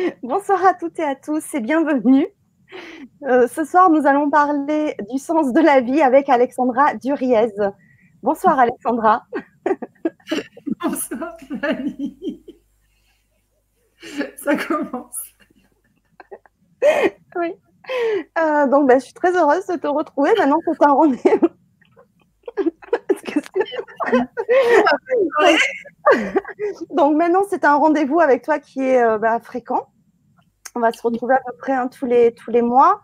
Bonsoir à toutes et à tous et bienvenue. Euh, ce soir, nous allons parler du sens de la vie avec Alexandra Duriez. Bonsoir Alexandra. Bonsoir Fanny. Ça commence. Oui. Euh, donc, ben, je suis très heureuse de te retrouver. Maintenant, c'est un rendez-vous. Donc maintenant, c'est un rendez-vous avec toi qui est euh, bah, fréquent. On va se retrouver à peu près hein, tous, les, mois.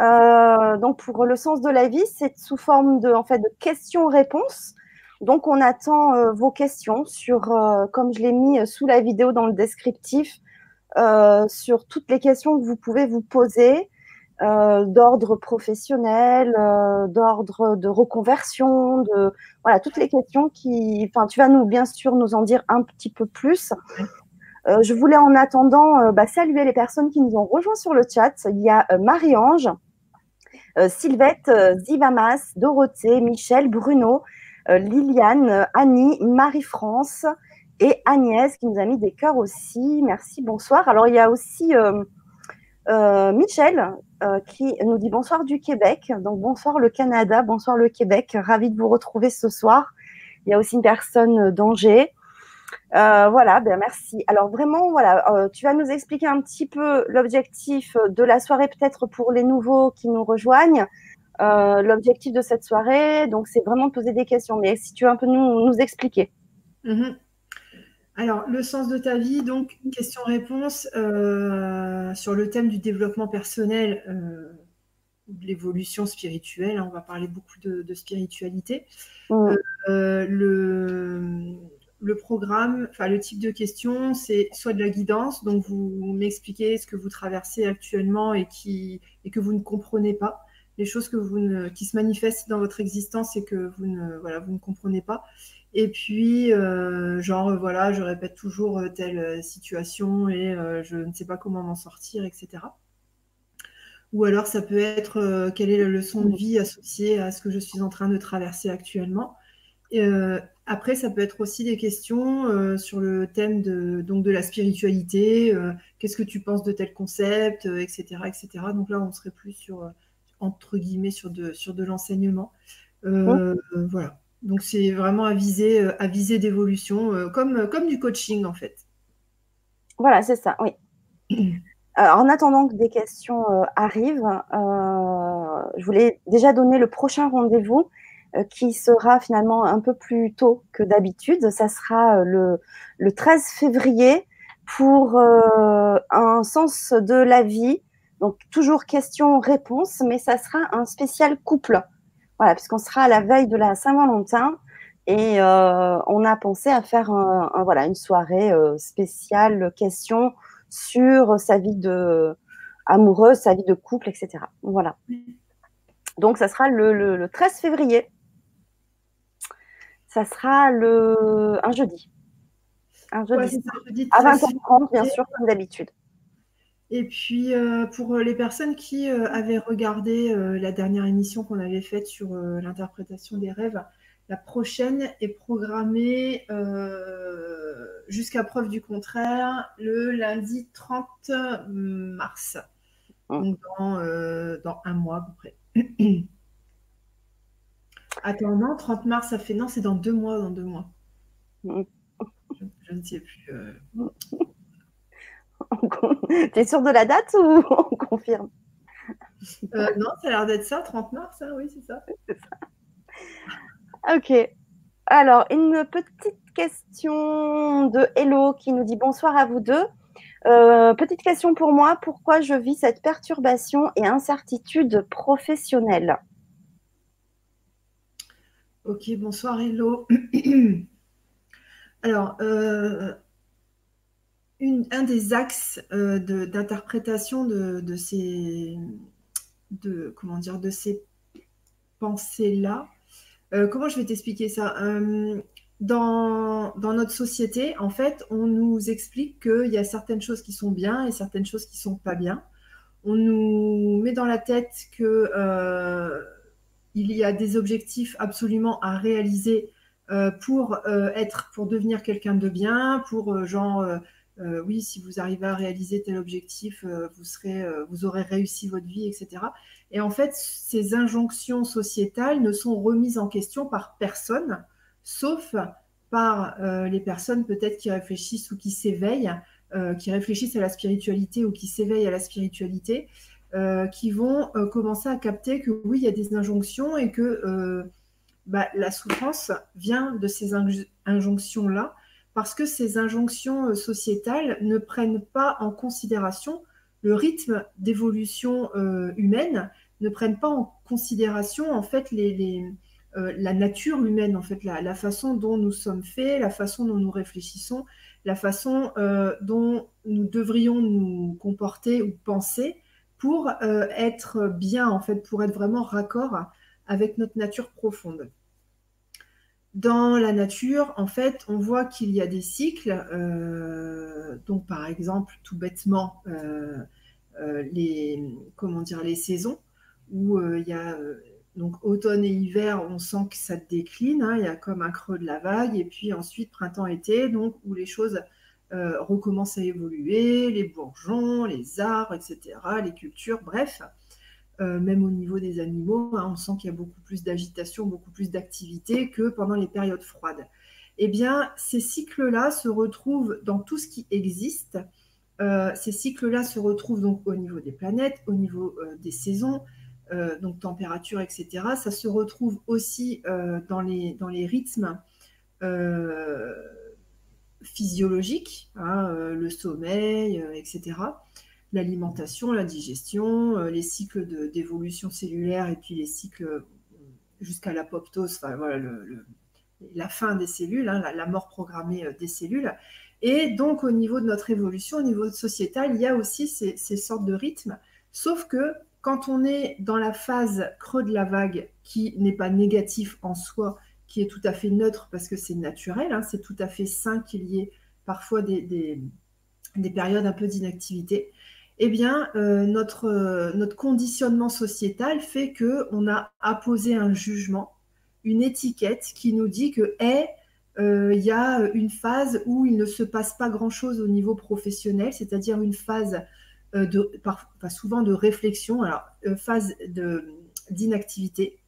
Euh, donc pour le sens de la vie, c'est sous forme de, en fait, de questions-réponses. Donc on attend euh, vos questions sur, comme je l'ai mis sous la vidéo dans le descriptif, sur toutes les questions que vous pouvez vous poser. Euh, d'ordre professionnel, euh, d'ordre de reconversion, de voilà toutes les questions qui. Enfin, tu vas nous bien sûr nous en dire un petit peu plus. Euh, je voulais en attendant bah, saluer les personnes qui nous ont rejoints sur le chat. Il y a Marie-Ange, Sylvette, Zivamas, Dorothée, Michel, Bruno, Liliane, Annie, Marie-France et Agnès qui nous a mis des cœurs aussi. Merci, bonsoir. Alors il y a aussi euh, Michel, euh, qui nous dit bonsoir du Québec. Donc bonsoir le Canada, bonsoir le Québec. Ravi de vous retrouver ce soir. Il y a aussi une personne d'Angers. Euh, voilà, ben merci. Alors vraiment, voilà, tu vas nous expliquer un petit peu l'objectif de la soirée, peut-être pour les nouveaux qui nous rejoignent. l'objectif de cette soirée, donc c'est vraiment de poser des questions. Mais si tu veux un peu nous, nous expliquer. Mm-hmm. Alors, le sens de ta vie, donc, question-réponse euh, sur le thème du développement personnel, euh, de l'évolution spirituelle. Hein, on va parler beaucoup de, spiritualité. Euh, le, programme, enfin, le type de question, c'est soit de la guidance, donc vous m'expliquez ce que vous traversez actuellement et, qui, et que vous ne comprenez pas, les choses que vous ne, qui se manifestent dans votre existence et que vous ne, voilà, vous ne comprenez pas. Et puis, euh, genre, voilà, je répète toujours euh, telle euh, situation et je ne sais pas comment m'en sortir, etc. Ou alors, ça peut être quelle est la leçon de vie associée à ce que je suis en train de traverser actuellement. après, ça peut être aussi des questions sur le thème de, donc de la spiritualité. Qu'est-ce que tu penses de tel concept, etc., etc. Donc là, on serait plus sur, entre guillemets, sur de, sur de l'enseignement. Voilà. Donc c'est vraiment à viser, euh, à viser d'évolution, euh, comme, euh, comme du coaching en fait. Voilà, c'est ça, oui. en attendant que des questions arrivent, je voulais déjà donner le prochain rendez-vous qui sera finalement un peu plus tôt que d'habitude. Ça sera le, le, 13 février pour un sens de la vie. Donc toujours question-réponse, mais ça sera un spécial couple. Voilà, puisqu'on sera à la veille de la Saint-Valentin et euh, on a pensé à faire un, voilà, une soirée euh, spéciale question sur sa vie de amoureuse, sa vie de couple, etc. Voilà. Donc, ça sera le, 13 février. Ça sera le, un jeudi. Un jeudi. à 20h30, bien sûr, comme d'habitude. Et puis, euh, pour les personnes qui euh, avaient regardé euh, la dernière émission qu'on avait faite sur l'interprétation des rêves, la prochaine est programmée jusqu'à preuve du contraire le lundi 30 mars. Ah. Donc, dans, un mois à peu près. Attends, non, 30 mars, ça fait. Non, c'est dans deux mois, dans deux mois. Je ne sais plus. tu es sûr de la date ou on confirme? Euh, Non, ça a l'air d'être ça, 30 mars, hein, oui, c'est ça. Ok. Alors, une petite question de Hello qui nous dit bonsoir à vous deux. Euh, petite question pour moi, pourquoi je vis cette perturbation et incertitude professionnelle? Ok, bonsoir Hello. Alors, euh, un des axes euh, d'interprétation de, ces, comment dire, de ces pensées-là. Euh, comment je vais t'expliquer ça? Euh, dans, notre société, en fait, on nous explique qu'il y a certaines choses qui sont bien et certaines choses qui sont pas bien. On nous met dans la tête que il y a des objectifs absolument à réaliser pour être, pour devenir quelqu'un de bien, pour genre oui, si vous arrivez à réaliser tel objectif, vous, serez, vous aurez réussi votre vie, etc. Et en fait, ces injonctions sociétales ne sont remises en question par personne, sauf par les personnes peut-être qui réfléchissent ou qui s'éveillent, qui réfléchissent à la spiritualité ou qui s'éveillent à la spiritualité, qui vont commencer à capter que oui, il y a des injonctions et que bah, la souffrance vient de ces injonctions-là, parce que ces injonctions euh, sociétales ne prennent pas en considération le rythme d'évolution euh, humaine, ne prennent pas en considération en fait euh, la nature humaine, en fait la, façon dont nous sommes faits, la façon dont nous réfléchissons, la façon dont nous devrions nous comporter ou penser pour être bien, en fait, pour être vraiment raccord avec notre nature profonde. Dans la nature, en fait, on voit qu'il y a des cycles. Euh, donc, par exemple, tout bêtement, euh, euh, les, comment dire, les saisons, où il y a donc automne et hiver, on sent que ça décline. Hein, il y a comme un creux de la vague. Et puis ensuite, printemps-été, donc où les choses recommencent à évoluer, les bourgeons, les arbres, etc., les cultures, bref. Euh, même au niveau des animaux, hein, on sent qu'il y a beaucoup plus d'agitation, beaucoup plus d'activité que pendant les périodes froides. Eh bien, ces cycles-là se retrouvent dans tout ce qui existe. Euh, ces cycles-là se retrouvent donc au niveau des planètes, au niveau euh, des saisons, donc température, etc. Ça se retrouve aussi dans, les, dans les rythmes physiologiques, hein, le sommeil, etc l'alimentation, la digestion, euh, les cycles d'évolution cellulaire et puis les cycles euh, jusqu'à l'apoptose, enfin voilà, la fin des cellules, hein, la, mort programmée euh, des cellules. Et donc au niveau de notre évolution, au niveau sociétal, il y a aussi ces, sortes de rythmes, sauf que quand on est dans la phase creux de la vague, qui n'est pas négatif en soi, qui est tout à fait neutre parce que c'est naturel, hein, c'est tout à fait sain qu'il y ait parfois des périodes un peu d'inactivité eh bien, euh, notre, euh, notre conditionnement sociétal fait qu'on a apposé un jugement, une étiquette qui nous dit que eh, euh, il y a une phase où il ne se passe pas grand-chose au niveau professionnel, c'est-à-dire une phase souvent de réflexion, alors phase d'inactivité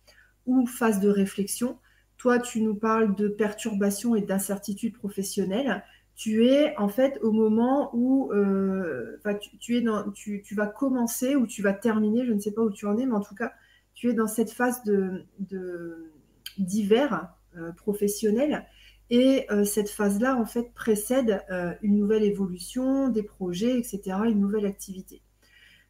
ou phase de réflexion. Toi, tu nous parles de perturbation et d'incertitude professionnelle tu es en fait au moment où euh, tu, es dans, tu, vas commencer ou tu vas terminer, je ne sais pas où tu en es, mais en tout cas, tu es dans cette phase de, d'hiver euh, professionnel. Et euh, cette phase-là, en fait, précède une nouvelle évolution, des projets, etc., une nouvelle activité.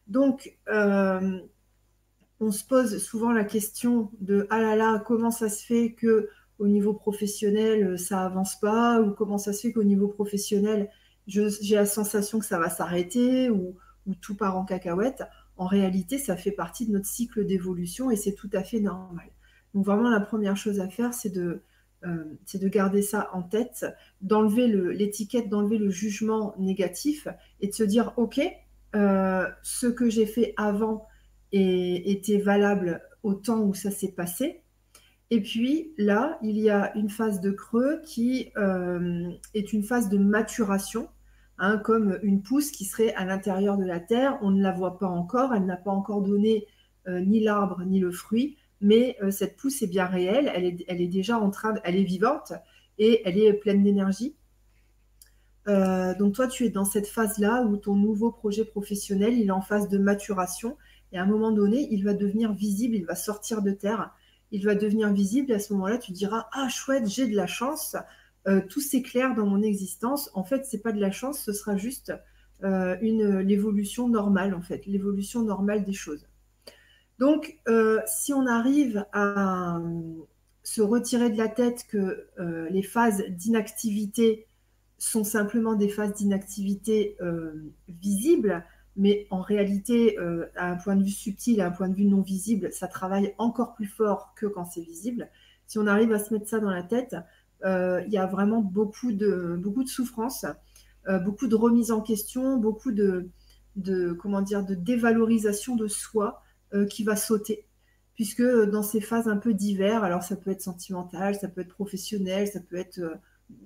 Donc, on se pose souvent la question de ah là là, comment ça se fait que au niveau professionnel, euh, ça avance pas, ou comment ça se fait qu'au niveau professionnel, j'ai la sensation que ça va s'arrêter, ou, tout part en cacahuète. En réalité, ça fait partie de notre cycle d'évolution et c'est tout à fait normal. Donc vraiment, la première chose à faire, c'est de, euh, de garder ça en tête, d'enlever l'étiquette, d'enlever le jugement négatif et de se dire, OK, euh, ce que j'ai fait avant était valable au temps où ça s'est passé, et puis là, il y a une phase de creux qui euh, est une phase de maturation, hein, comme une pousse qui serait à l'intérieur de la terre. On ne la voit pas encore, elle n'a pas encore donné euh, ni l'arbre ni le fruit, mais euh, cette pousse est bien réelle, elle est, déjà en train, elle est vivante et elle est pleine d'énergie. donc toi, tu es dans cette phase-là où ton nouveau projet professionnel, est en phase de maturation. Et à un moment donné, il va devenir visible, il va sortir de terre il va devenir visible et à ce moment-là, tu diras Ah, chouette, j'ai de la chance, euh, tout s'éclaire dans mon existence. En fait, c'est pas de la chance, ce sera juste euh, une l'évolution normale, en fait, l'évolution normale des choses. Donc, euh, si on arrive à se retirer de la tête que les phases d'inactivité sont simplement des phases d'inactivité visibles, mais en réalité, euh, à un point de vue subtil, à un point de vue non visible, ça travaille encore plus fort que quand c'est visible. Si on arrive à se mettre ça dans la tête, euh, il y a vraiment beaucoup de, beaucoup de souffrance, euh, beaucoup de remise en question, beaucoup de, de, comment dire, de dévalorisation de soi qui va sauter. Puisque dans ces phases un peu divers, alors ça peut être sentimental, ça peut être professionnel, ça peut être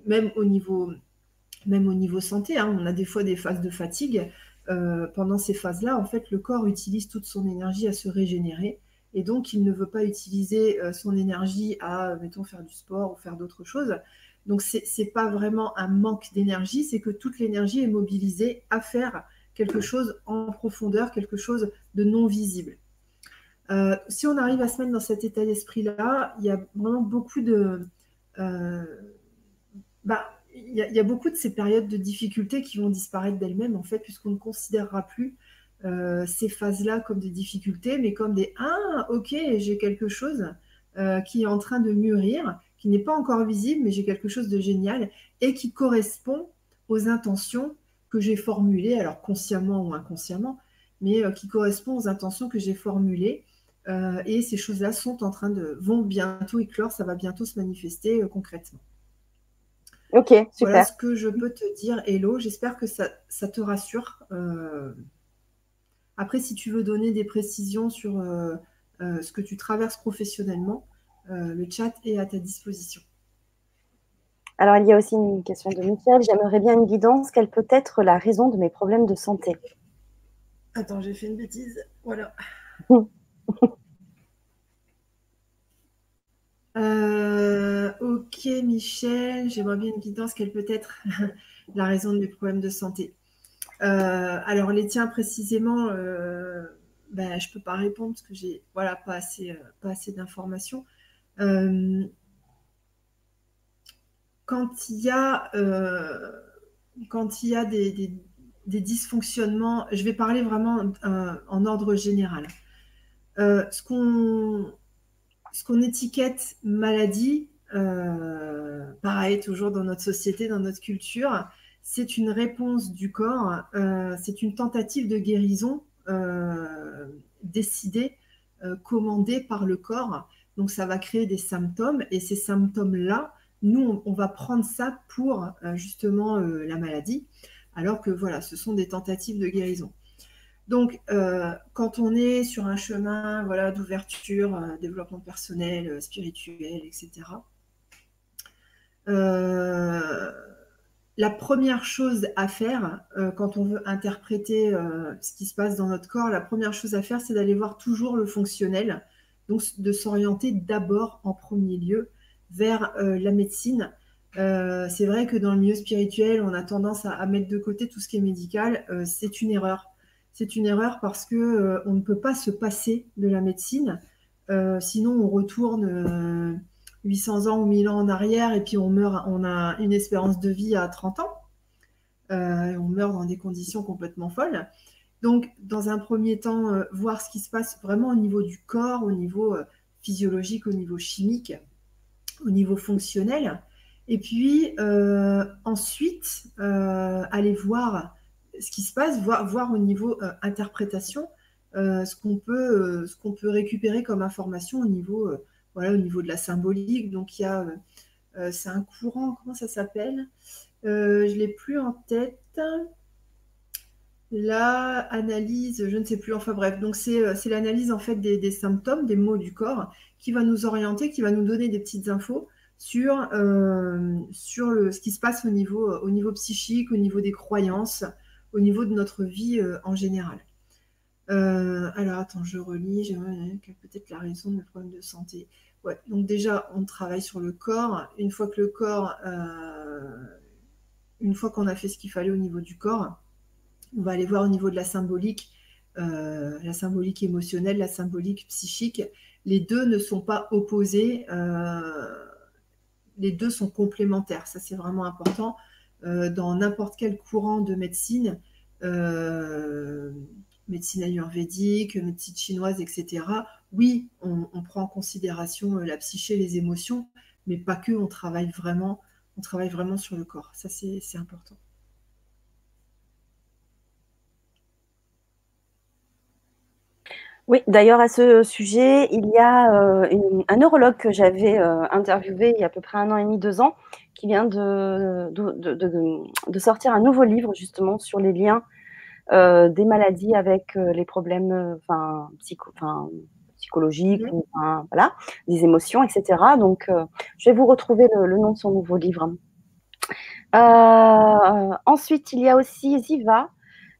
même au niveau même au niveau santé, hein, on a des fois des phases de fatigue. Euh, pendant ces phases-là, en fait, le corps utilise toute son énergie à se régénérer. Et donc, il ne veut pas utiliser euh, son énergie à, mettons, faire du sport ou faire d'autres choses. Donc, ce n'est pas vraiment un manque d'énergie, c'est que toute l'énergie est mobilisée à faire quelque chose en profondeur, quelque chose de non visible. Euh, si on arrive à se mettre dans cet état d'esprit-là, il y a vraiment beaucoup de... bah, il y, a beaucoup de ces périodes de difficultés qui vont disparaître d'elles-mêmes, en fait, puisqu'on ne considérera plus euh, ces phases-là comme des difficultés, mais comme des Ah, ok, j'ai quelque chose euh, qui est en train de mûrir, qui n'est pas encore visible, mais j'ai quelque chose de génial et qui correspond aux intentions que j'ai formulées, alors consciemment ou inconsciemment, mais euh, qui correspond aux intentions que j'ai formulées. et ces choses-là sont en train de vont bientôt éclore, ça va bientôt se manifester concrètement. Ok, super. Voilà ce que je peux te dire, Hello. J'espère que ça, te rassure. Euh, après, si tu veux donner des précisions sur euh, euh, ce que tu traverses professionnellement, le chat est à ta disposition. Alors, il y a aussi une question de Michael. J'aimerais bien une guidance. Quelle peut être la raison de mes problèmes de santé? Attends, j'ai fait une bêtise. Voilà. Euh, ok, Michel, j'aimerais bien une guidance. Quelle peut être la raison de mes problèmes de santé euh, Alors, les tiens précisément, euh, ben, je ne peux pas répondre parce que j'ai voilà, pas assez, assez d'informations. quand il y a, y a des, des, dysfonctionnements, je vais parler vraiment en ordre général. ce qu'on ce qu'on étiquette maladie, euh, pareil, toujours dans notre société, dans notre culture, c'est une réponse du corps, euh, c'est une tentative de guérison euh, décidée, commandée par le corps. Donc ça va créer des symptômes et ces symptômes-là, nous, on, va prendre ça pour justement la maladie, alors que voilà, ce sont des tentatives de guérison. Donc, euh, quand on est sur un chemin voilà, d'ouverture, euh, développement personnel, euh, spirituel, etc., la première chose à faire quand on veut interpréter ce qui se passe dans notre corps, la première chose à faire, c'est d'aller voir toujours le fonctionnel, donc de s'orienter d'abord en premier lieu vers la médecine. c'est vrai que dans le milieu spirituel, on a tendance à mettre de côté tout ce qui est médical. c'est une erreur c'est une erreur parce que euh, on ne peut pas se passer de la médecine. Euh, sinon, on retourne 800 euh, ans ou 1000 ans en arrière et puis on meurt, on a une espérance de vie à 30 ans. on meurt dans des conditions complètement folles. Donc, dans un premier temps, voir ce qui se passe vraiment au niveau du corps, au niveau physiologique, au niveau chimique, au niveau fonctionnel. Et puis, ensuite, aller voir ce qui se passe, voir, au niveau euh, interprétation euh, ce qu'on peut, euh, ce qu'on peut récupérer comme information au niveau, voilà, au niveau de la symbolique. Donc il y a, c'est un courant, comment ça s'appelle? Je l'ai plus en tête. La analyse, je ne sais plus, enfin bref, donc c'est l'analyse en fait des, symptômes, des mots du corps qui va nous orienter, qui va nous donner des petites infos sur, ce qui se passe au niveau psychique, au niveau des croyances, au niveau de notre vie euh, en général. Euh, alors, attends, je relis. J'aimerais peut-être la raison de mes problèmes de santé. Ouais, donc déjà, on travaille sur le corps. Une fois que le corps, euh, une fois qu'on a fait ce qu'il fallait au niveau du corps, on va aller voir au niveau de la symbolique, la symbolique émotionnelle, la symbolique psychique. Les deux ne sont pas opposés. les deux sont complémentaires. Ça, c'est vraiment important. Euh, dans n'importe quel courant de médecine, euh, médecine ayurvédique, médecine chinoise, etc. Oui, on, prend en considération euh, la psyché, les émotions, mais pas que, on travaille vraiment, on travaille vraiment sur le corps. Ça, c'est important. Oui, d'ailleurs, à ce sujet, il y a un neurologue que j'avais interviewé il y a à peu près un an et demi, deux ans, qui vient de, de, sortir un nouveau livre justement sur les liens euh, des maladies avec euh, les problèmes euh, enfin, psycho, psychologiques, mmh. ou, voilà, des émotions, etc. Donc, je vais vous retrouver le, nom de son nouveau livre. ensuite, il y a aussi Ziva,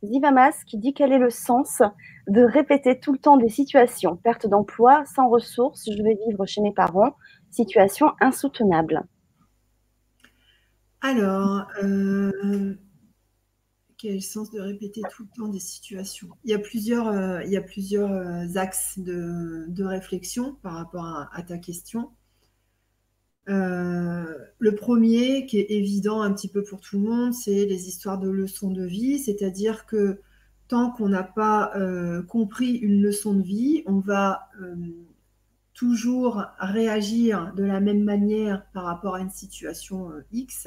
Zivamas, qui dit quel est le sens de répéter tout le temps des situations. Perte d'emploi, sans ressources, je vais vivre chez mes parents, situation insoutenable. Alors, euh, quel sens de répéter tout le temps des situations? Il y a plusieurs, euh, euh, axes de, réflexion par rapport à, ta question. le premier, qui est évident un petit peu pour tout le monde, c'est les histoires de leçons de vie, c'est-à-dire que tant qu'on n'a pas compris une leçon de vie, on va toujours réagir de la même manière par rapport à une situation X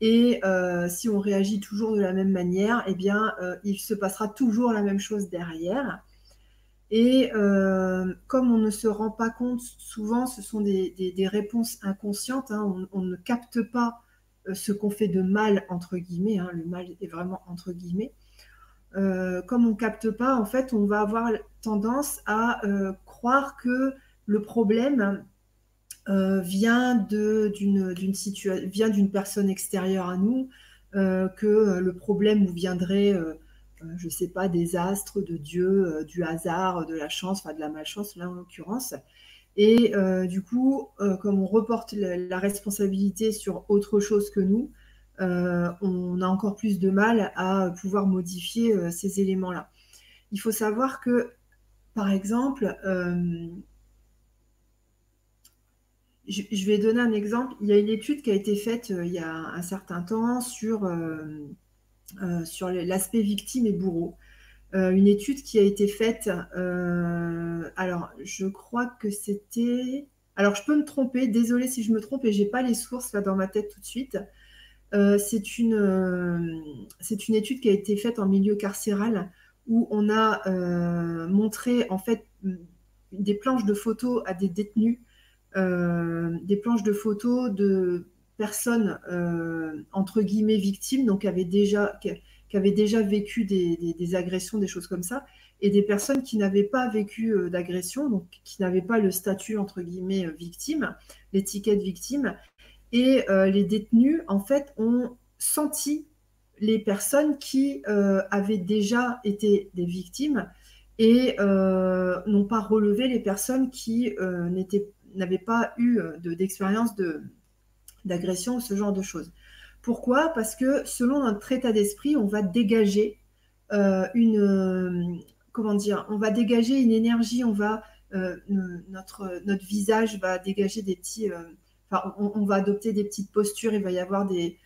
et euh, si on réagit toujours de la même manière, eh bien, euh, il se passera toujours la même chose derrière. Et euh, comme on ne se rend pas compte, souvent, ce sont des, réponses inconscientes. Hein. on, ne capte pas ce qu'on fait de mal, entre guillemets. Hein. le mal est vraiment entre guillemets. comme on ne capte pas, en fait, on va avoir tendance à croire que le problème, euh, vient d'une personne extérieure à nous, euh, que euh, le problème viendrait, je ne sais pas, des astres, de Dieu, du hasard, de la chance, enfin de la malchance là en l'occurrence. Et du coup, comme on reporte la, responsabilité sur autre chose que nous, on a encore plus de mal à pouvoir modifier ces éléments-là. Il faut savoir que, par exemple, je, vais donner un exemple. Il y a une étude qui a été faite euh, il y a un certain temps sur, euh, euh, sur l'aspect victime et bourreau. une étude qui a été faite, alors je crois que c'était... Alors je peux me tromper, désolé si je me trompe et j'ai pas les sources dans ma tête tout de suite. c'est une, une étude qui a été faite en milieu carcéral où on a montré en fait des planches de photos à des détenus des planches de photos de personnes euh, entre guillemets victimes, donc qui avaient déjà, déjà vécu des, agressions, des choses comme ça, et des personnes qui n'avaient pas vécu euh, d'agression, donc qui n'avaient pas le statut entre guillemets victime, l'étiquette victime, et les détenus en fait ont senti les personnes qui avaient déjà été des victimes et n'ont pas relevé les personnes qui n'étaient n'avait pas eu euh, d'expérience de, d'agression ou ce genre de choses. Pourquoi? Parce que selon notre état d'esprit, on va dégager euh, une euh, comment dire On va dégager une énergie. On va notre visage va dégager des petits. on, va adopter des petites postures. Il va y avoir des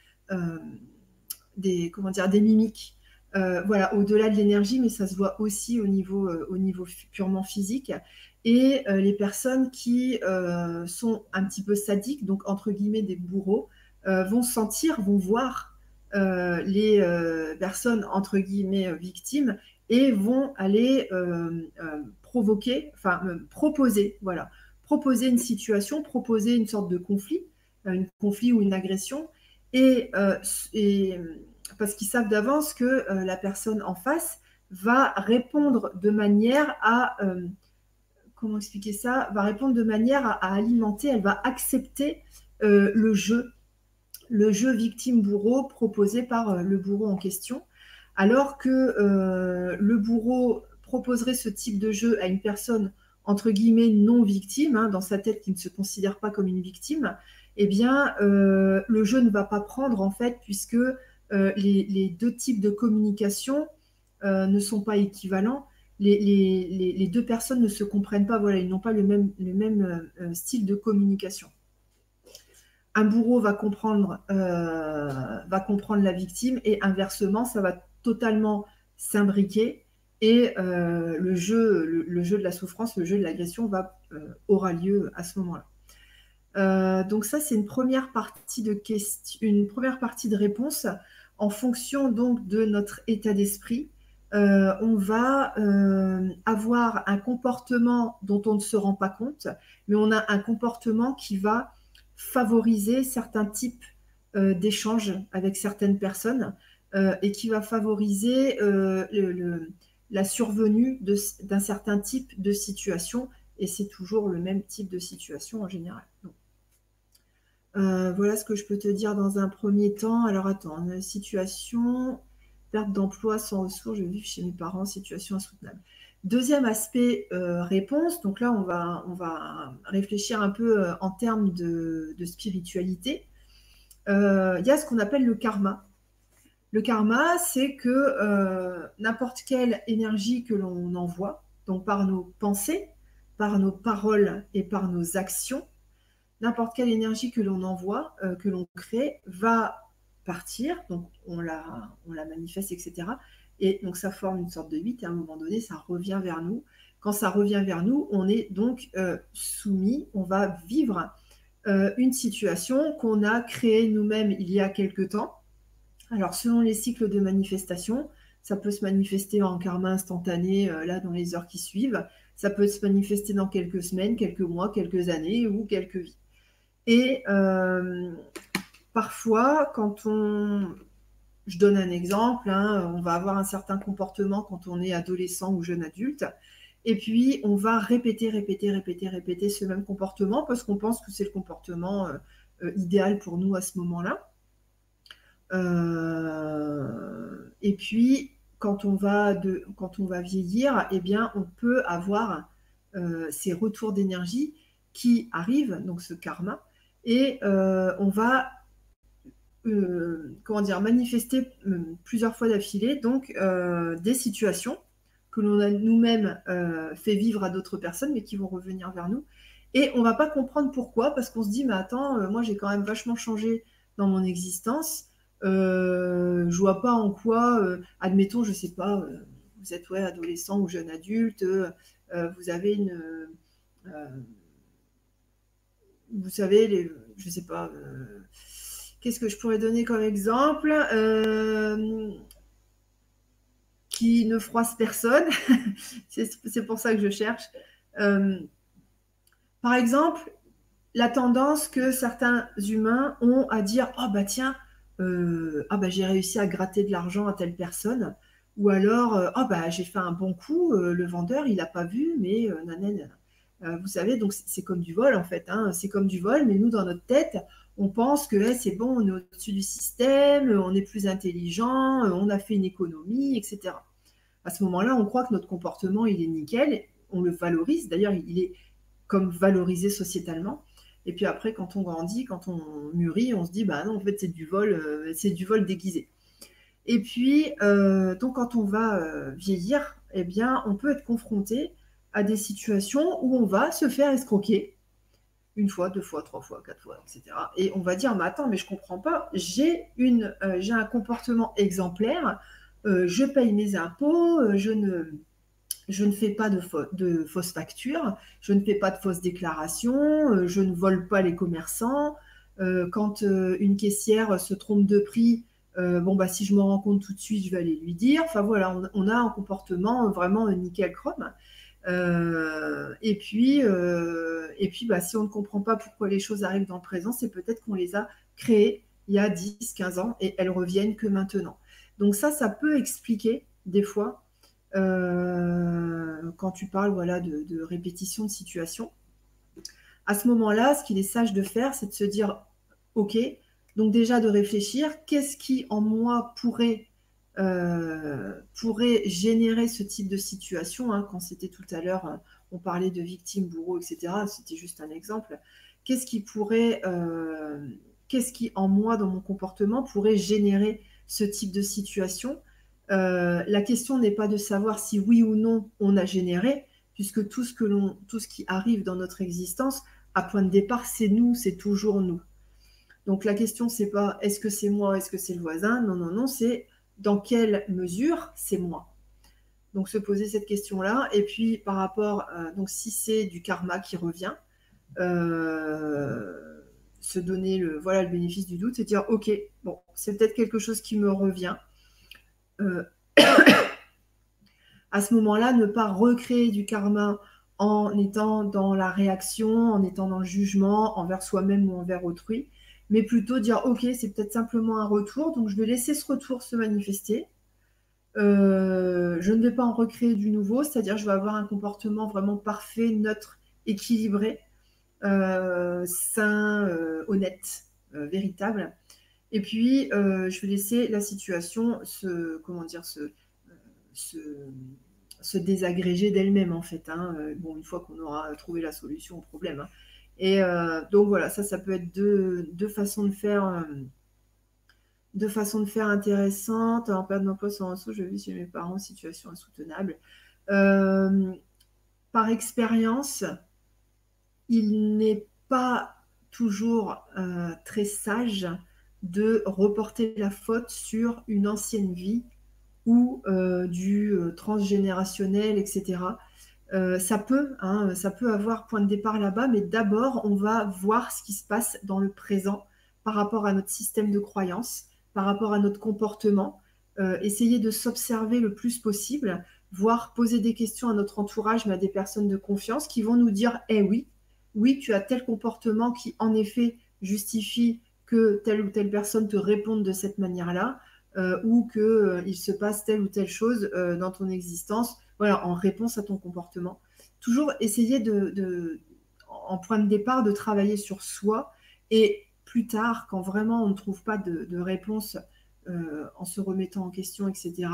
des des mimiques. voilà, au-delà de l'énergie, mais ça se voit aussi au niveau purement physique et euh, les personnes qui euh, sont un petit peu sadiques, donc entre guillemets des bourreaux, euh, vont sentir, vont voir les personnes entre guillemets victimes et vont aller provoquer, enfin proposer, voilà, proposer une situation, proposer une sorte de conflit, un conflit ou une agression, et, et parce qu'ils savent d'avance que la personne en face va répondre de manière à comment expliquer ça, va répondre de manière à, alimenter, elle va accepter euh, le jeu, le jeu victime-bourreau proposé par euh, le bourreau en question, alors que euh, le bourreau proposerait ce type de jeu à une personne entre guillemets non victime, hein, dans sa tête qui ne se considère pas comme une victime, eh bien le jeu ne va pas prendre en fait puisque les, deux types de communication ne sont pas équivalents les, deux personnes ne se comprennent pas, voilà, ils n'ont pas le même, euh, euh, style de communication. Un bourreau va comprendre, euh, va comprendre la victime et inversement, ça va totalement s'imbriquer et le, jeu, de la souffrance, le jeu de l'agression va, aura lieu à ce moment-là. donc ça, c'est une première partie de réponse en fonction de notre état d'esprit euh, on va euh, avoir un comportement dont on ne se rend pas compte, mais on a un comportement qui va favoriser certains types euh, d'échanges avec certaines personnes et qui va favoriser la survenue d'un certain type de situation, et c'est toujours le même type de situation en général. voilà ce que je peux te dire dans un premier temps. Alors attends, situation, perte d'emploi sans ressources, je vis chez mes parents, situation insoutenable. Deuxième aspect réponse, donc là on va, on va réfléchir un peu en termes de, spiritualité. Il y a ce qu'on appelle le karma. Le karma, c'est que euh, n'importe quelle énergie que l'on envoie, donc par nos pensées, par nos paroles et par nos actions, n'importe quelle énergie que l'on envoie, euh, que l'on crée, va partir, donc on la, manifeste, etc. Et donc ça forme une sorte de 8 et à un moment donné, ça revient vers nous. Quand ça revient vers nous, on est donc euh, soumis, on va vivre une situation qu'on a créée nous-mêmes il y a quelque temps alors, selon les cycles de manifestation, ça peut se manifester en karma instantané, euh, là, dans les heures qui suivent. Ça peut se manifester dans quelques semaines, quelques mois, quelques années ou quelques vies. Et euh, parfois, quand on... Je donne un exemple, hein, on va avoir un certain comportement quand on est adolescent ou jeune adulte. Et puis, on va répéter, répéter, répéter, répéter ce même comportement parce qu'on pense que c'est le comportement euh, idéal pour nous à ce moment-là. Euh, et puis, quand on va, vieillir, eh bien, on peut avoir euh, ces retours d'énergie qui arrivent, donc ce karma, et euh, on va comment dire, manifester plusieurs fois d'affilée donc des situations que l'on a nous-mêmes fait vivre à d'autres personnes, mais qui vont revenir vers nous. Et on va pas comprendre pourquoi, parce qu'on se dit, mais attends, moi j'ai quand même vachement changé dans mon existence. Euh, je vois pas en quoi, euh, admettons, je sais pas, euh, vous êtes ouais, adolescent ou jeune adulte, vous avez une. vous savez, les, je sais pas, qu'est-ce que je pourrais donner comme exemple qui ne froisse personne. c'est pour ça que je cherche. par exemple, la tendance que certains humains ont à dire Oh, bah tiens, euh, ah bah j'ai réussi à gratter de l'argent à telle personne, ou alors euh, ah bah j'ai fait un bon coup, euh, le vendeur il n'a pas vu, mais vous savez donc c'est comme du vol en fait, hein. c'est comme du vol, mais nous dans notre tête on pense que eh, c'est bon, on est au-dessus du système, on est plus intelligent, on a fait une économie, etc. À ce moment-là, on croit que notre comportement il est nickel, on le valorise. D'ailleurs, il est comme valorisé sociétalement. Et puis après, quand on grandit, quand on mûrit, on se dit, bah non, en fait, c'est du vol, euh, c'est du vol déguisé. Et puis, euh, donc, quand on va euh, vieillir, eh bien, on peut être confronté à des situations où on va se faire escroquer une fois, deux fois, trois fois, quatre fois, etc. Et on va dire, mais attends, mais je comprends pas, j'ai une, j'ai un comportement exemplaire, je paye mes impôts, je ne je ne fais pas de, fausses factures, je ne fais pas de fausses déclarations, euh, je ne vole pas les commerçants. Euh, quand euh, une caissière se trompe de prix, bon bah si je me rends compte tout de suite, je vais aller lui dire. Enfin voilà, on, a un comportement vraiment nickel chrome. Et puis, et puis bah, si on ne comprend pas pourquoi les choses arrivent dans le présent, c'est peut-être qu'on les a créées il y a 10, 15 ans et elles reviennent que maintenant. Donc ça, ça peut expliquer des fois euh, quand tu parles voilà, de, répétition de situation. À ce moment-là, ce qu'il est sage de faire, c'est de se dire, OK, donc déjà de réfléchir, qu'est-ce qui en moi pourrait, euh, pourrait générer ce type de situation hein, Quand c'était tout à l'heure, on parlait de victimes, bourreaux, etc. C'était juste un exemple. Qu'est-ce qui pourrait, euh, qu'est-ce qui en moi, dans mon comportement, pourrait générer ce type de situation? Euh, la question n'est pas de savoir si oui ou non on a généré, puisque tout ce, que l'on, tout ce qui arrive dans notre existence, à point de départ, c'est nous, c'est toujours nous. Donc la question, c'est pas est-ce que c'est moi, est-ce que c'est le voisin? Non, non, non, c'est dans quelle mesure c'est moi. Donc se poser cette question-là, et puis par rapport, euh, donc si c'est du karma qui revient, euh, se donner le voilà le bénéfice du doute, c'est dire ok, bon, c'est peut-être quelque chose qui me revient. Euh, à ce moment-là, ne pas recréer du karma en étant dans la réaction, en étant dans le jugement envers soi-même ou envers autrui, mais plutôt dire, OK, c'est peut-être simplement un retour, donc je vais laisser ce retour se manifester. Euh, je ne vais pas en recréer du nouveau, c'est-à-dire je vais avoir un comportement vraiment parfait, neutre, équilibré. sain, honnête, véritable. Et puis, je vais laisser la situation se, comment dire, se, désagréger d'elle-même, en fait. Hein. Bon, une fois qu'on aura trouvé la solution au problème. Hein. Et donc voilà, ça, ça peut être deux, deux façons de faire de façon de faire intéressante. En perte d'emploi sans ressources, je vis chez mes parents, situation insoutenable. Euh, par expérience, il n'est pas toujours euh, très sage de reporter la faute sur une ancienne vie ou euh, du transgénérationnel, etc. ça peut, hein, ça peut avoir point de départ là-bas, mais d'abord, on va voir ce qui se passe dans le présent par rapport à notre système de croyance par rapport à notre comportement, euh, essayer de s'observer le plus possible, voire poser des questions à notre entourage, mais à des personnes de confiance qui vont nous dire Eh oui, oui, tu as tel comportement qui en effet justifie que telle ou telle personne te réponde de cette manière-là, euh, ou qu'il euh, se passe telle ou telle chose dans ton existence, voilà, en réponse à ton comportement. Toujours essayer de, en point de départ, de travailler sur soi et plus tard, quand vraiment on ne trouve pas de, réponse euh, en se remettant en question, etc.,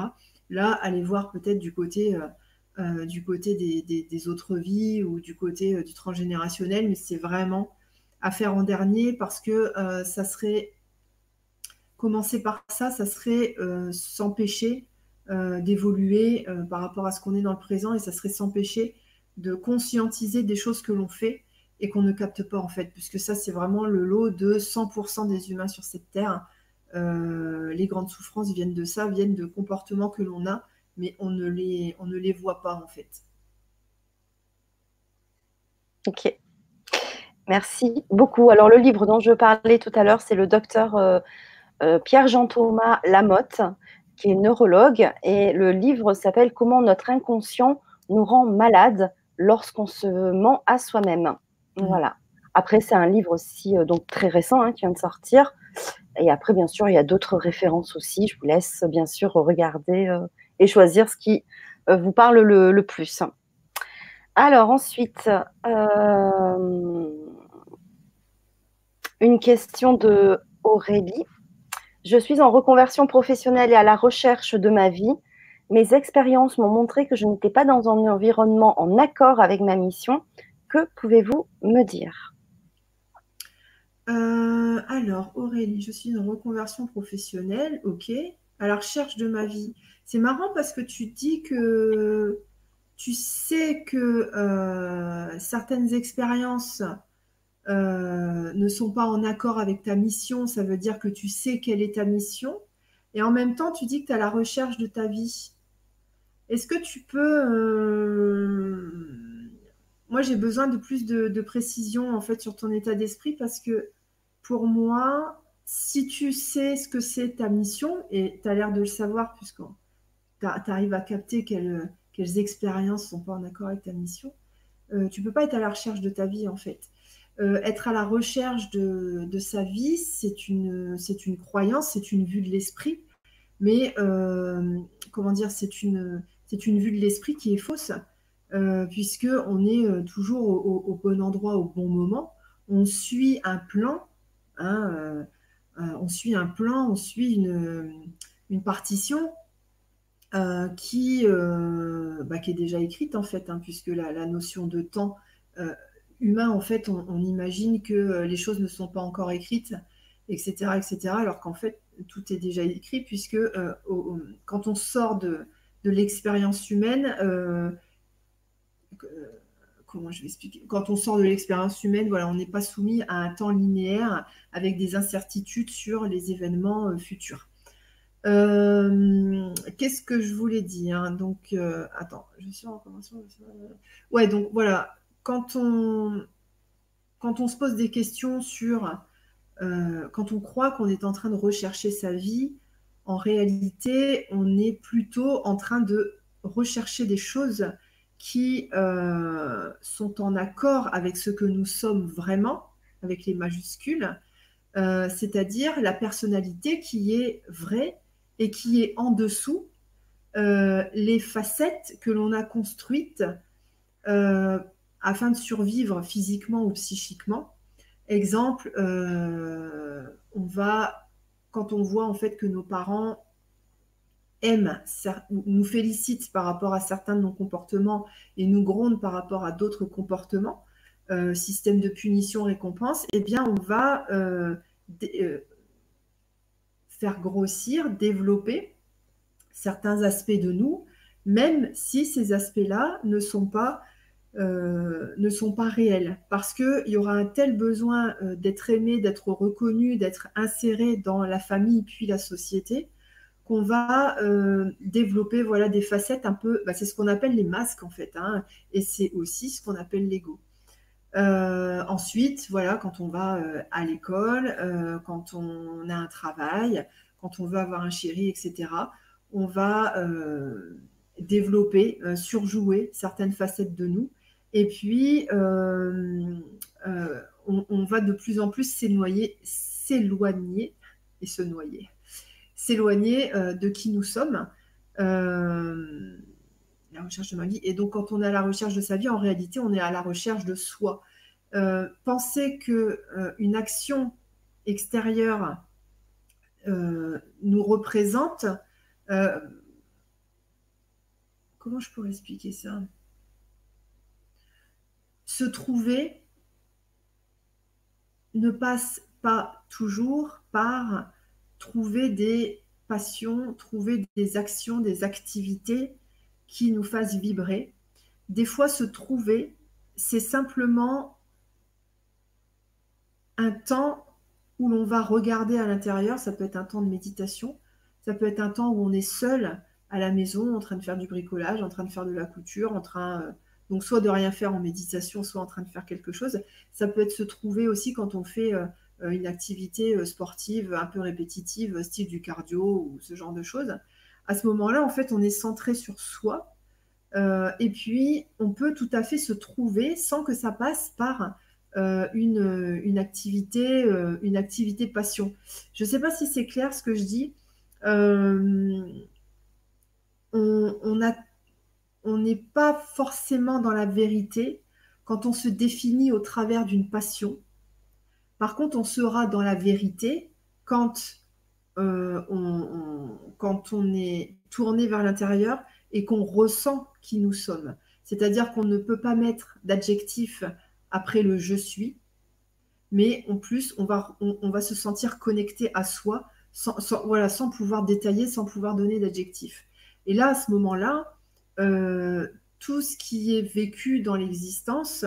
là, aller voir peut-être du côté, euh, euh, du côté des, autres vies ou du côté du transgénérationnel, mais c'est vraiment à faire en dernier parce que ça serait, commencer par ça, ça serait s'empêcher d'évoluer par rapport à ce qu'on est dans le présent et ça serait s'empêcher de conscientiser des choses que l'on fait et qu'on ne capte pas en fait, puisque ça c'est vraiment le lot de 100% des humains sur cette terre. Euh, les grandes souffrances viennent de ça, viennent de comportements que l'on a, mais on ne, les, voit pas en fait. Ok. Merci beaucoup. Alors le livre dont je parlais tout à l'heure, c'est le docteur euh, euh, Pierre-Jean Thomas Lamotte, qui est neurologue, et le livre s'appelle Comment notre inconscient nous rend malade lorsqu'on se ment à soi-même. Mmh. Voilà. Après, c'est un livre aussi euh, donc très récent hein, qui vient de sortir. Et après, bien sûr, il y a d'autres références aussi. Je vous laisse bien sûr regarder euh, et choisir ce qui euh, vous parle le, plus. Alors ensuite, une question de Aurélie. Je suis en reconversion professionnelle et à la recherche de ma vie. Mes expériences m'ont montré que je n'étais pas dans un environnement en accord avec ma mission que pouvez-vous me dire? Euh, Alors, Aurélie, je suis en reconversion professionnelle, ok, à la recherche de ma vie. C'est marrant parce que tu dis que tu sais que euh, certaines expériences euh, ne sont pas en accord avec ta mission, ça veut dire que tu sais quelle est ta mission, et en même temps, tu dis que tu à la recherche de ta vie. Est-ce que tu peux moi, j'ai besoin de plus de, précision en fait sur ton état d'esprit parce que pour moi, si tu sais ce que c'est ta mission, et tu as l'air de le savoir puisque tu arrives à capter quelles, expériences ne sont pas en accord avec ta mission, euh, tu peux pas être à la recherche de ta vie en fait. Euh, être à la recherche de, sa vie, c'est une, une croyance, c'est une vue de l'esprit, mais euh, comment dire, c'est une, une vue de l'esprit qui est fausse euh, puisque on est euh, toujours au, bon endroit au bon moment. On suit un plan, hein, on suit un plan, on suit une, partition qui, bah, qui, est déjà écrite en fait, hein, puisque la, notion de temps humain, en fait, on, imagine que les choses ne sont pas encore écrites, etc., etc., alors qu'en fait, tout est déjà écrit, puisque quand on sort de, de l'expérience humaine, comment je vais expliquer? Quand on sort de l'expérience humaine, voilà, on n'est pas soumis à un temps linéaire avec des incertitudes sur les événements euh, futurs. Euh, qu'est-ce que je voulais dire? Donc, euh, attends, je suis en commençant. Ouais, donc voilà, quand on, quand on se pose des questions sur, quand on croit qu'on est en train de rechercher sa vie, en réalité, on est plutôt en train de rechercher des choses qui euh, sont en accord avec ce que nous sommes vraiment, avec les majuscules, euh, c'est-à-dire la personnalité qui est vraie et qui est en dessous euh, les facettes que l'on a construites afin de survivre physiquement ou psychiquement. Exemple, on va, quand on voit en fait que nos parents aiment, nous félicitent par rapport à certains de nos comportements et nous grondent par rapport à d'autres comportements, euh, système de punition-récompense, eh bien, on va euh, euh, faire grossir, développer certains aspects de nous, même si ces aspects-là ne sont pas ne sont pas réels, parce qu'il y aura un tel besoin d'être aimé, d'être reconnu, d'être inséré dans la famille puis la société, qu'on va développer voilà des facettes un peu, bah, c'est ce qu'on appelle les masques en fait, hein, et c'est aussi ce qu'on appelle l'ego. Euh, ensuite, voilà, quand on va euh, à l'école, euh, quand on a un travail, quand on veut avoir un chéri, etc., on va développer, surjouer certaines facettes de nous. Et puis, on, va de plus en plus s'éloigner, s'éloigner et se noyer, s'éloigner de qui nous sommes. la recherche de ma vie. Et donc, quand on est à la recherche de sa vie, en réalité, on est à la recherche de soi. Euh, penser que euh, une action extérieure euh, nous représente, comment je pourrais expliquer ça? Se trouver ne passe pas toujours par trouver des passions, trouver des actions, des activités qui nous fassent vibrer. Des fois, se trouver, c'est simplement un temps où l'on va regarder à l'intérieur, ça peut être un temps de méditation, ça peut être un temps où on est seul à la maison en train de faire du bricolage, en train de faire de la couture, en train euh, donc soit de rien faire en méditation, soit en train de faire quelque chose. Ça peut être se trouver aussi quand on fait euh, euh, une activité sportive un peu répétitive, style du cardio ou ce genre de choses. À ce moment-là, en fait, on est centré sur soi. et puis, on peut tout à fait se trouver sans que ça passe par euh, une, activité, euh, une activité passion. Je ne sais pas si c'est clair ce que je dis. Euh, on n'est pas forcément dans la vérité quand on se définit au travers d'une passion. Par contre, on sera dans la vérité quand, on, quand on est tourné vers l'intérieur et qu'on ressent qui nous sommes. C'est-à-dire qu'on ne peut pas mettre d'adjectif après le je suis, mais en plus, on va, on, va se sentir connecté à soi voilà, sans pouvoir détailler, sans pouvoir donner d'adjectif. Et là, à ce moment-là, euh, tout ce qui est vécu dans l'existence,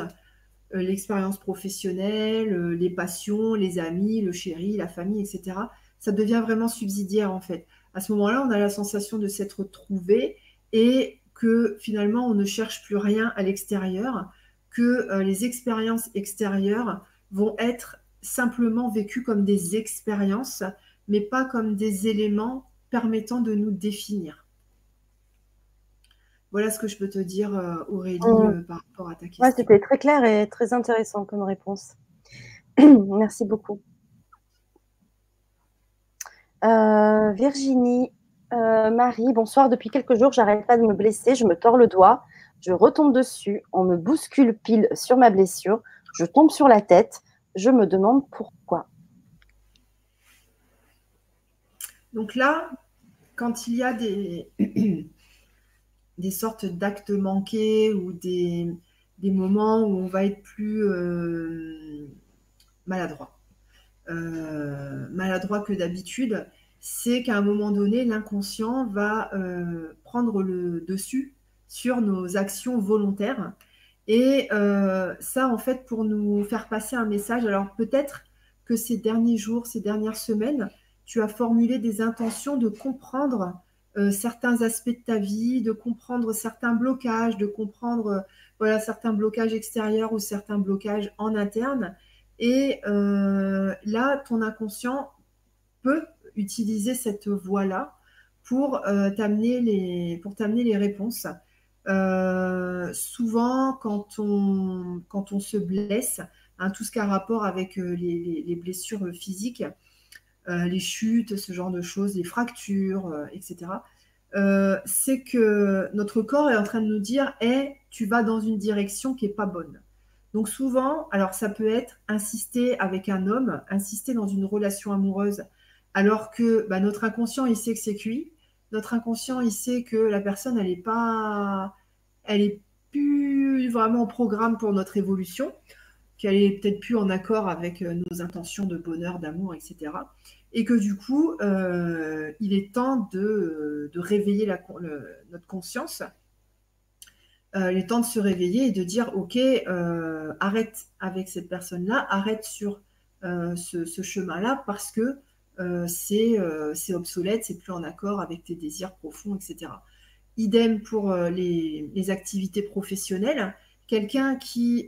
euh, l'expérience professionnelle, euh, les passions, les amis, le chéri, la famille, etc., ça devient vraiment subsidiaire en fait. À ce moment-là, on a la sensation de s'être trouvé et que finalement, on ne cherche plus rien à l'extérieur, que les expériences extérieures vont être simplement vécues comme des expériences, mais pas comme des éléments permettant de nous définir. Voilà ce que je peux te dire, euh, Aurélie, mmh. euh, par rapport à ta question. C'était très clair et très intéressant comme réponse. Merci beaucoup. Virginie, Marie, bonsoir. Depuis quelques jours, j'arrête pas de me blesser, je me tords le doigt je retombe dessus, on me bouscule pile sur ma blessure, je tombe sur la tête, je me demande pourquoi. Donc là, quand il y a des, des sortes d'actes manqués ou des, moments où on va être plus euh, maladroit, euh, maladroit que d'habitude, c'est qu'à un moment donné, l'inconscient va euh, prendre le dessus sur nos actions volontaires. Et ça, en fait, pour nous faire passer un message, alors peut-être que ces derniers jours, ces dernières semaines, tu as formulé des intentions de comprendre euh, certains aspects de ta vie, de comprendre certains blocages, de comprendre euh, voilà, certains blocages extérieurs ou certains blocages en interne. Et là, ton inconscient peut utiliser cette voie-là pour t'amener les, les réponses. Euh, souvent, quand on, quand on se blesse, hein, tout ce qui a rapport avec euh, les, blessures physiques, euh, les chutes, ce genre de choses, les fractures, etc., c'est que notre corps est en train de nous dire hey, tu vas dans une direction qui n'est pas bonne. Donc souvent, alors ça peut être insister avec un homme, insister dans une relation amoureuse, alors que bah, notre inconscient, il sait que c'est cuit. Notre inconscient, il sait que la personne, elle n'est pas, elle est plus vraiment au programme pour notre évolution, qu'elle est peut-être plus en accord avec euh, nos intentions de bonheur, d'amour, etc. Et que du coup, euh, il est temps de, réveiller notre conscience euh, il est temps de se réveiller et de dire ok, euh, arrête avec cette personne-là, arrête sur euh, ce, chemin-là parce que c'est obsolète, c'est plus en accord avec tes désirs profonds, etc. Idem pour les, activités professionnelles. Quelqu'un qui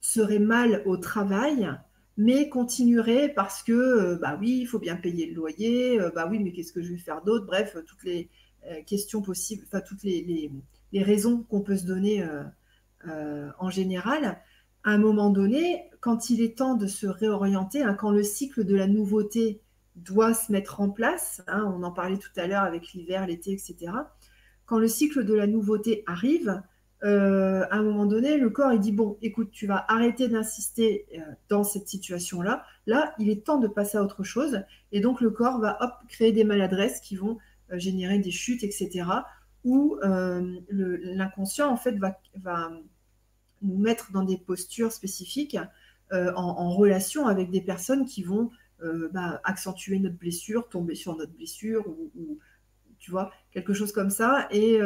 serait mal au travail, mais continuerait parce que, bah oui, il faut bien payer le loyer, bah oui, mais qu'est-ce que je vais faire d'autre? Bref, toutes les, euh, questions possibles, enfin toutes les, raisons qu'on peut se donner euh, euh, en général, à un moment donné, quand il est temps de se réorienter, hein, quand le cycle de la nouveauté doit se mettre en place, hein, on en parlait tout à l'heure avec l'hiver, l'été, etc. Quand le cycle de la nouveauté arrive, à un moment donné, le corps il dit bon, écoute, tu vas arrêter d'insister dans cette situation-là. Là, il est temps de passer à autre chose, et donc le corps va créer des maladresses qui vont euh, générer des chutes, etc. Où euh, l'inconscient, en fait, va, nous mettre dans des postures spécifiques euh, en, relation avec des personnes qui vont bah, accentuer notre blessure, tomber sur notre blessure, ou, tu vois, quelque chose comme ça. Et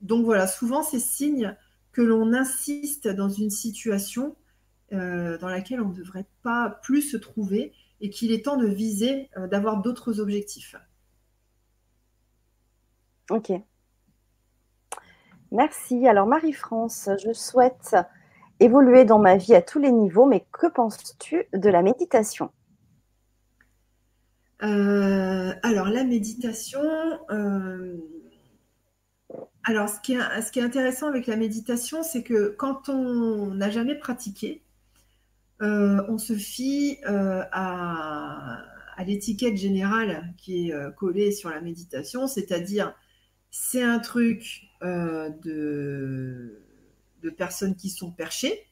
donc voilà, souvent c'est signe que l'on insiste dans une situation dans laquelle on ne devrait pas plus se trouver et qu'il est temps de viser, d'avoir d'autres objectifs. Ok. Merci. Alors Marie-France, je souhaite évoluer dans ma vie à tous les niveaux, mais que penses-tu de la méditation? Euh, Alors la méditation, euh, alors ce qui, est, intéressant avec la méditation, c'est que quand on n'a jamais pratiqué, euh, on se fie à, à l'étiquette générale qui est collée sur la méditation, c'est-à-dire c'est un truc euh, de, personnes qui sont perchées.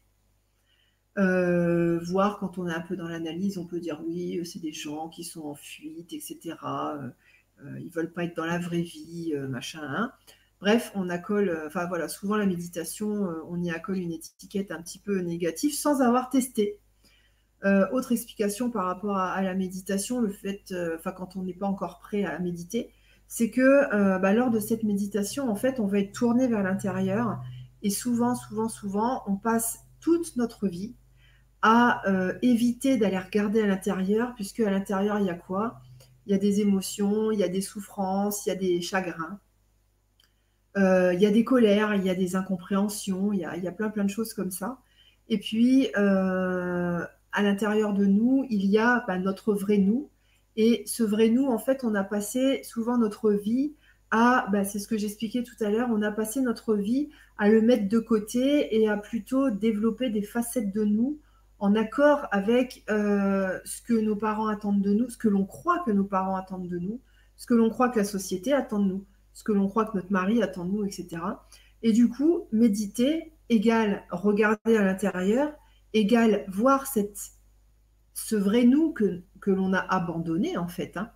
Euh, voire quand on est un peu dans l'analyse, on peut dire oui, c'est des gens qui sont en fuite, etc. Euh, ils veulent pas être dans la vraie vie, machin. Hein. Bref, on accole, enfin voilà, souvent la méditation, on y accole une étiquette un petit peu négative sans avoir testé. autre explication par rapport à, la méditation, le fait, enfin quand on n'est pas encore prêt à méditer, c'est que euh, bah, lors de cette méditation, en fait, on va être tourné vers l'intérieur et souvent, souvent, souvent, on passe toute notre vie à euh, éviter d'aller regarder à l'intérieur, puisque à l'intérieur, il y a quoi? Il y a des émotions, il y a des souffrances, il y a des chagrins, euh, il y a des colères, il y a des incompréhensions, il y a, plein, plein de choses comme ça. Et puis, à l'intérieur de nous, il y a bah, notre vrai nous, et ce vrai nous, en fait, on a passé souvent notre vie à, bah, c'est ce que j'expliquais tout à l'heure, on a passé notre vie à le mettre de côté et à plutôt développer des facettes de nous en accord avec euh, ce que nos parents attendent de nous, ce que l'on croit que nos parents attendent de nous, ce que l'on croit que la société attend de nous, ce que l'on croit que notre mari attend de nous, etc. Et du coup, méditer égale regarder à l'intérieur, égale voir cette ce vrai nous que, l'on a abandonné, en fait, hein,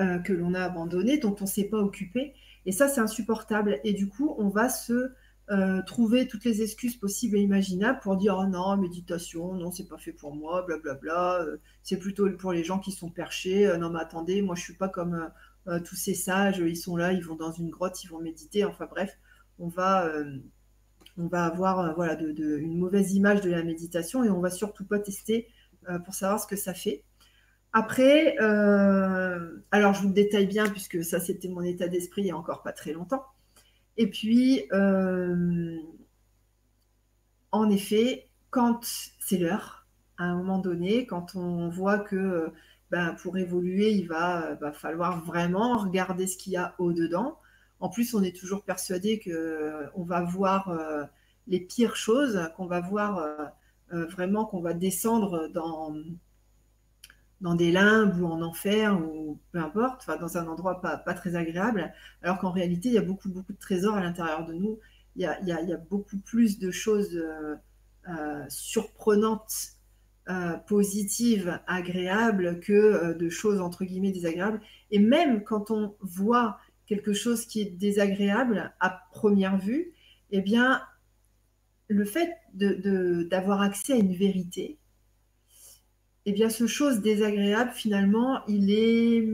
euh, que l'on a abandonné, dont on ne s'est pas occupé. Et ça, c'est insupportable. Et du coup, on va se euh, trouver toutes les excuses possibles et imaginables pour dire oh non, méditation, non, c'est pas fait pour moi, blablabla, bla, bla, euh, c'est plutôt pour les gens qui sont perchés. non, mais attendez, moi, je suis pas comme tous ces sages, ils sont là, ils vont dans une grotte, ils vont méditer. Enfin, bref, on va on va avoir voilà, de, une mauvaise image de la méditation et on va surtout pas tester euh, pour savoir ce que ça fait. Après, euh, alors je vous le détaille bien puisque ça c'était mon état d'esprit il y a encore pas très longtemps. Et puis, euh, en effet, quand c'est l'heure, à un moment donné, quand on voit que ben, pour évoluer, il va, falloir vraiment regarder ce qu'il y a au-dedans. En plus, on est toujours persuadé qu'on va voir les pires choses, qu'on va voir euh, vraiment qu'on va descendre dans, des limbes ou en enfer ou peu importe, dans un endroit pas, pas très agréable, alors qu'en réalité, il y a beaucoup, beaucoup de trésors à l'intérieur de nous il y a, beaucoup plus de choses surprenantes euh, positive, agréable que euh, de choses entre guillemets désagréables. Et même quand on voit quelque chose qui est désagréable à première vue, eh bien, le fait d'avoir accès à une vérité, eh bien, ce chose désagréable, finalement, il est,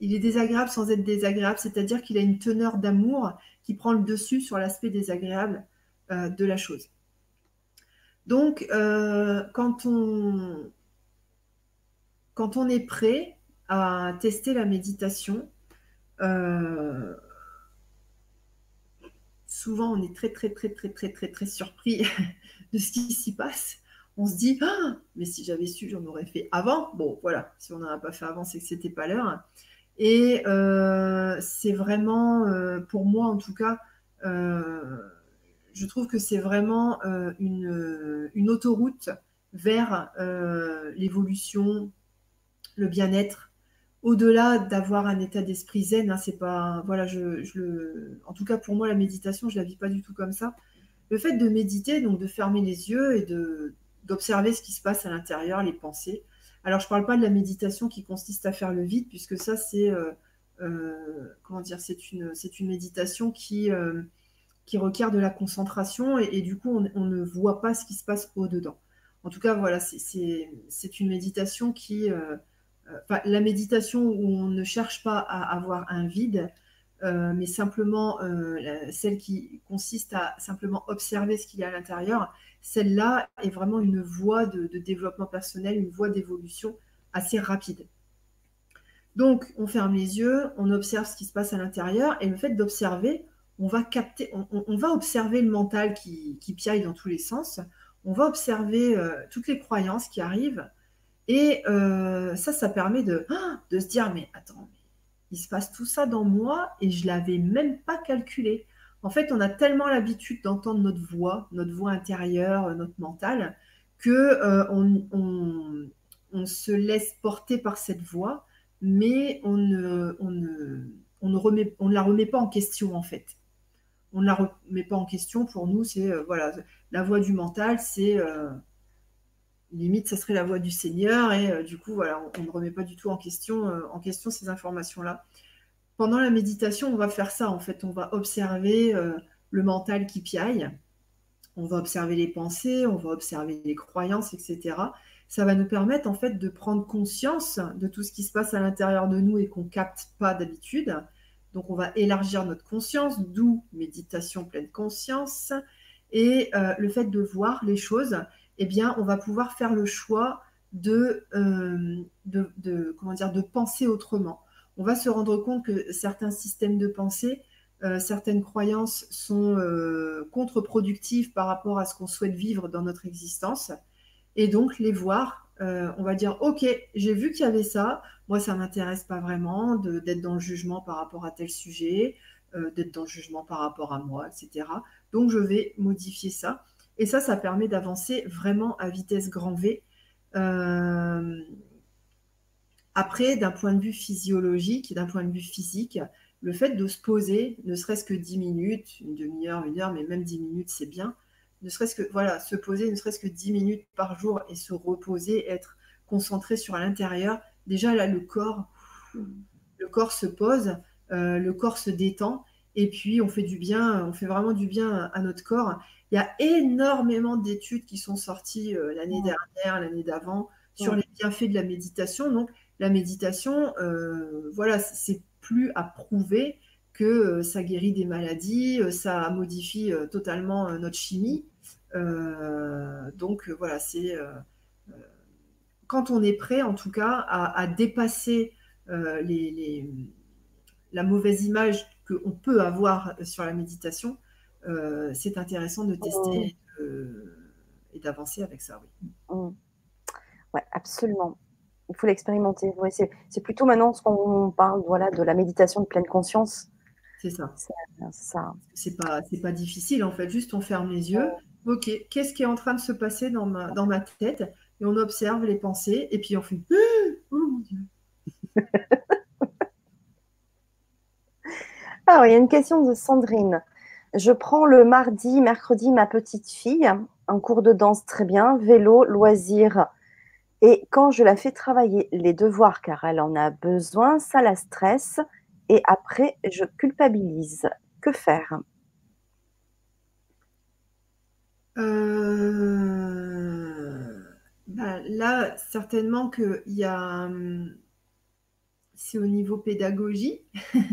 il est désagréable sans être désagréable, c'est-à-dire qu'il a une teneur d'amour qui prend le dessus sur l'aspect désagréable euh, de la chose. Donc, euh, quand, on, quand on est prêt à tester la méditation, euh, souvent on est très très très très très très très surpris de ce qui s'y passe. On se dit ah, mais si j'avais su, j'en aurais fait avant. Bon, voilà, si on n'en a pas fait avant, c'est que c'était pas l'heure. Et euh, c'est vraiment, pour moi en tout cas, je trouve que c'est vraiment euh, euh, une, autoroute vers euh, l'évolution, le bien-être. Au-delà d'avoir un état d'esprit zen, hein, c'est pas, voilà, en tout cas pour moi la méditation, je la vis pas du tout comme ça. Le fait de méditer, donc de fermer les yeux et d'observer ce qui se passe à l'intérieur, les pensées. Alors je parle pas de la méditation qui consiste à faire le vide, puisque ça c'est comment dire, c'est une c'est une méditation qui qui requiert de la concentration et, du coup, on, ne voit pas ce qui se passe au-dedans. En tout cas, voilà, c'est une méditation qui... Euh, euh, la méditation où on ne cherche pas à avoir un vide, euh, mais simplement celle qui consiste à simplement observer ce qu'il y a à l'intérieur, celle-là est vraiment une voie de, de développement personnel, une voie d'évolution assez rapide. Donc, on ferme les yeux, on observe ce qui se passe à l'intérieur, et le fait d'observer, on va capter, on, va observer le mental qui, piaille dans tous les sens, on va observer euh, toutes les croyances qui arrivent, et euh, ça, ça permet de, de se dire, mais attends, il se passe tout ça dans moi et je l'avais même pas calculé. En fait, on a tellement l'habitude d'entendre notre voix, notre voix intérieure, notre mental, que euh, on, se laisse porter par cette voix, mais ne, ne, ne, on ne la remet pas en question en fait on ne la remet pas en question. Pour nous, c'est euh, voilà, la voix du mental, c'est euh, limite, ça serait la voix du Seigneur, et euh, du coup, voilà, on, ne remet pas du tout en question, en question ces informations-là. Pendant la méditation, on va faire ça, en fait, on va observer le mental qui piaille, on va observer les pensées, on va observer les croyances, etc. Ça va nous permettre, en fait, de prendre conscience de tout ce qui se passe à l'intérieur de nous et qu'on capte pas d'habitude donc, on va élargir notre conscience, d'où méditation pleine conscience. Et euh, le fait de voir les choses, eh bien, on va pouvoir faire le choix de, euh, de, comment dire, de penser autrement. On va se rendre compte que certains systèmes de pensée, euh, certaines croyances sont contre-productives par rapport à ce qu'on souhaite vivre dans notre existence. Et donc, les voir euh, on va dire ok, j'ai vu qu'il y avait ça, moi ça m'intéresse pas vraiment d'être dans le jugement par rapport à tel sujet, euh, d'être dans le jugement par rapport à moi, etc. Donc je vais modifier ça. Et ça, ça permet d'avancer vraiment à vitesse grand V. Euh, après, d'un point de vue physiologique, d'un point de vue physique, le fait de se poser, ne serait-ce que 10 minutes, une demi-heure, une heure, mais même 10 minutes, c'est bien, ne serait-ce que voilà, se poser ne serait-ce que 10 minutes par jour et se reposer, être concentré sur l'intérieur, déjà là le corps, le corps se pose, euh, le corps se détend et puis on fait du bien, on fait vraiment du bien à notre corps. Il y a énormément d'études qui sont sorties euh, l'année dernière, l'année d'avant sur les bienfaits de la méditation. Donc la méditation, euh, voilà, c'est plus à prouver que ça guérit des maladies, ça modifie totalement notre chimie. Donc voilà, c'est quand on est prêt, en tout cas, à, dépasser les, la mauvaise image qu'on peut avoir sur la méditation, c'est intéressant de tester et d'avancer avec ça. Oui. Mmh. Ouais, absolument. Il faut l'expérimenter. c'est plutôt maintenant ce qu'on parle voilà, de la méditation de pleine conscience. C'est ça. C'est pas, pas difficile en fait. Juste on ferme les yeux. Ok, qu'est-ce qui est en train de se passer dans ma, tête? Et on observe les pensées et puis on fait Oh mon Dieu Alors, il y a une question de Sandrine. Je prends le mardi, mercredi ma petite fille, un cours de danse très bien, vélo, loisirs. Et quand je la fais travailler les devoirs, car elle en a besoin, ça la stresse. Et après, je culpabilise. Que faire? Euh, bah, Là, certainement qu'il y a. Hum, c'est au niveau pédagogie.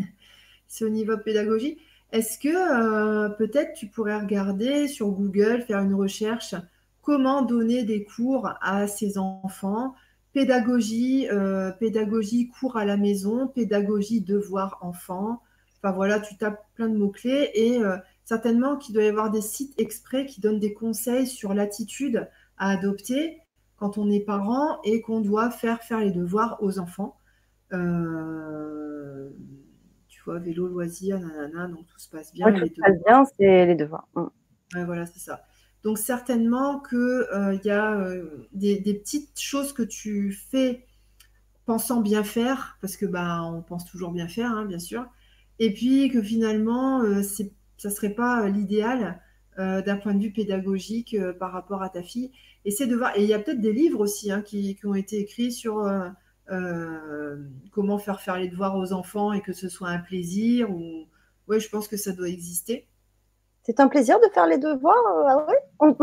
c'est au niveau pédagogie. Est-ce que euh, peut-être tu pourrais regarder sur Google, faire une recherche, comment donner des cours à ses enfants, pédagogie, euh, pédagogie, cours à la maison, pédagogie, devoir enfant. Enfin voilà, tu tapes plein de mots-clés et certainement qu'il doit y avoir des sites exprès qui donnent des conseils sur l'attitude à adopter quand on est parent et qu'on doit faire faire les devoirs aux enfants. Euh, tu vois, vélo, loisir, nanana, donc tout se passe bien. tout se passe bien, c'est les devoirs. Mm. Ouais, voilà, c'est ça. Donc certainement qu'il euh, y a euh, des, petites choses que tu fais pensant bien faire, parce que bah, on pense toujours bien faire, hein, bien sûr, et puis que finalement, euh, ça ne serait pas l'idéal d'un point de vue pédagogique par rapport à ta fille. Et c'est de voir, et il y a peut-être des livres aussi hein, qui, ont été écrits sur comment faire faire les devoirs aux enfants et que ce soit un plaisir. Ou... Oui, je pense que ça doit exister. C'est un plaisir de faire les devoirs, euh, ah ouais?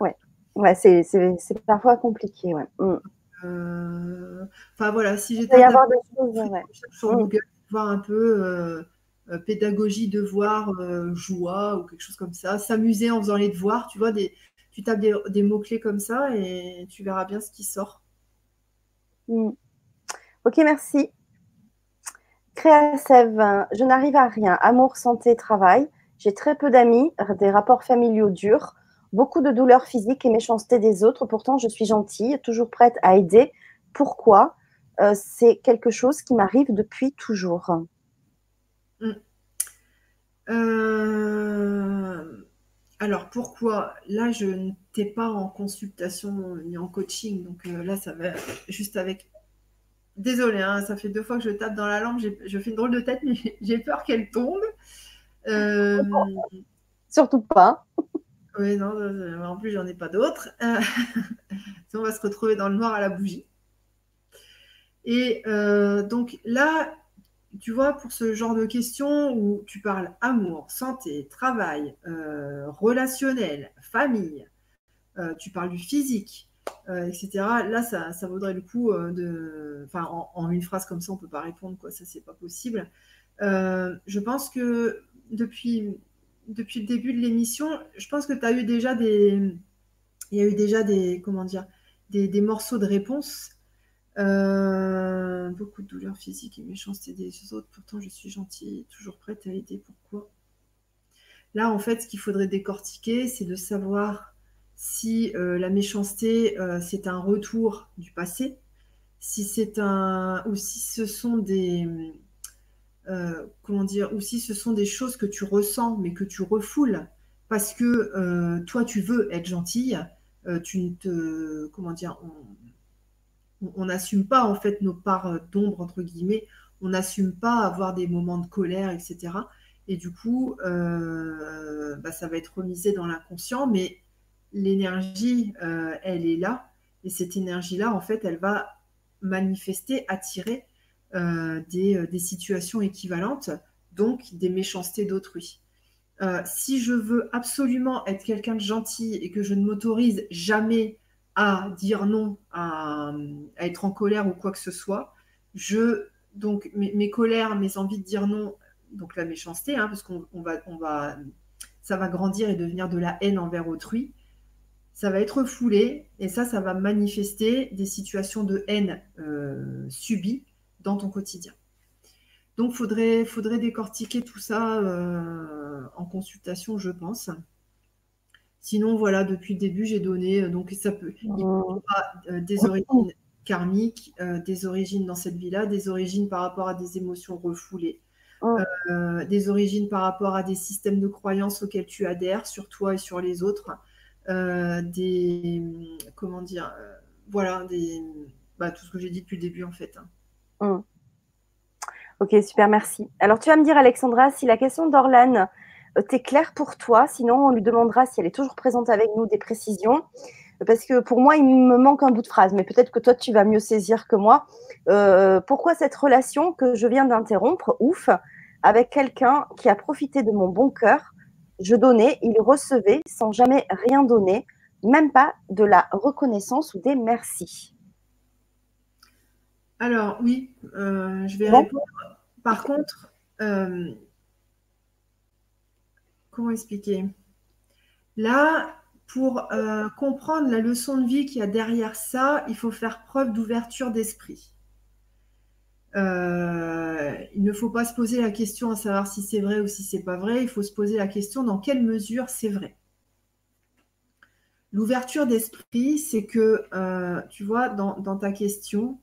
ouais, c'est, parfois compliqué, ouais. Mm. Euh, enfin voilà, si j'étais y avoir des choses, sur mm. Google, voir un peu euh, pédagogie, devoir, joie ou quelque chose comme ça, s'amuser en faisant les devoirs, tu vois, des, tu tapes des, mots-clés comme ça et tu verras bien ce qui sort. Mm. Ok, merci. Créasev, je n'arrive à rien. Amour, santé, travail. J'ai très peu d'amis, des rapports familiaux durs, beaucoup de douleurs physiques et méchanceté des autres. Pourtant, je suis gentille, toujours prête à aider. Pourquoi? Euh, C'est quelque chose qui m'arrive depuis toujours. Mm. Euh, alors pourquoi? Là, je n'étais pas en consultation ni en coaching, donc euh, là, ça va juste avec Désolée, hein, ça fait deux fois que je tape dans la lampe. Je fais une drôle de tête, mais j'ai peur qu'elle tombe. Euh, Surtout pas. Oui, non, en plus, j'en ai pas d'autres. On va se retrouver dans le noir à la bougie. Et euh, donc là, tu vois, pour ce genre de questions où tu parles amour, santé, travail, relationnel, famille, tu parles du physique, euh, etc. Là, ça, vaudrait le coup euh, de. Enfin, en, une phrase comme ça, on ne peut pas répondre, quoi. Ça, c'est pas possible. Euh, je pense que depuis, depuis le début de l'émission, je pense que tu as eu déjà des. Il y a eu déjà des. Comment dire Des, morceaux de réponse. Beaucoup de douleurs physiques et méchanceté des autres. Pourtant, je suis gentille, toujours prête à aider. Pourquoi? Là, en fait, ce qu'il faudrait décortiquer, c'est de savoir si euh, la méchanceté, euh, c'est un retour du passé, si c'est un, ou si ce sont des, euh, comment dire, ou si ce sont des choses que tu ressens mais que tu refoules parce que toi tu veux être gentille, tu ne te, comment dire, n'assume pas en fait nos parts d'ombre entre guillemets, on n'assume pas avoir des moments de colère, etc. Et du coup, bah, ça va être remisé dans l'inconscient, mais l'énergie, euh, elle est là. Et cette énergie-là, en fait, elle va manifester, attirer euh, euh, des, situations équivalentes, donc des méchancetés d'autrui. si je veux absolument être quelqu'un de gentil et que je ne m'autorise jamais à dire non, à, être en colère ou quoi que ce soit, je donc mes, colères, mes envies de dire non, donc la méchanceté, hein, parce qu'on va, ça va grandir et devenir de la haine envers autrui ça va être foulé et ça, ça va manifester des situations de haine euh, subies dans ton quotidien. Donc, il faudrait, faudrait décortiquer tout ça euh, en consultation, je pense. Sinon, voilà, depuis le début, j'ai donné, euh, donc ça peut, il oh. des origines karmiques, des origines dans cette vie-là, des origines par rapport à des émotions refoulées, oh. des origines par rapport à des systèmes de croyances auxquels tu adhères sur toi et sur les autres, euh, des comment dire, euh, voilà, des bah, tout ce que j'ai dit depuis le début en fait. Hein. Hum. Ok, super, merci. Alors, tu vas me dire, Alexandra, si la question d'Orlane t'est claire pour toi, sinon on lui demandera si elle est toujours présente avec nous des précisions. Parce que pour moi, il me manque un bout de phrase, mais peut-être que toi, tu vas mieux saisir que moi. Euh, pourquoi cette relation que je viens d'interrompre, ouf, avec quelqu'un qui a profité de mon bon cœur Je donnais, il recevait sans jamais rien donner, même pas de la reconnaissance ou des merci. Alors oui, euh, je vais répondre. Par contre, euh, comment expliquer? Là, pour euh, comprendre la leçon de vie qu'il y a derrière ça, il faut faire preuve d'ouverture d'esprit. il ne faut pas se poser la question à savoir si c'est vrai ou si c'est pas vrai. Il faut se poser la question dans quelle mesure c'est vrai. L'ouverture d'esprit, c'est que, tu vois, dans ta question,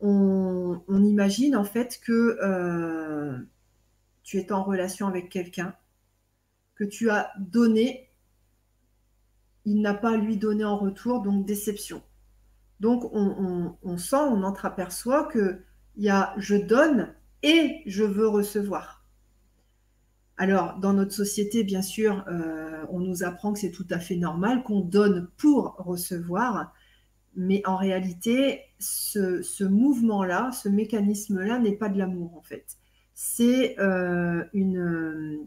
on, imagine en fait que euh, tu es en relation avec quelqu'un, que tu as donné, il n'a pas à lui donné en retour, donc déception. Donc on, sent, on entreaperçoit qu'il y a je donne et je veux recevoir. Alors, dans notre société, bien sûr, euh, on nous apprend que c'est tout à fait normal, qu'on donne pour recevoir, mais en réalité, ce, mouvement-là, ce mécanisme-là n'est pas de l'amour en fait. C'est euh, une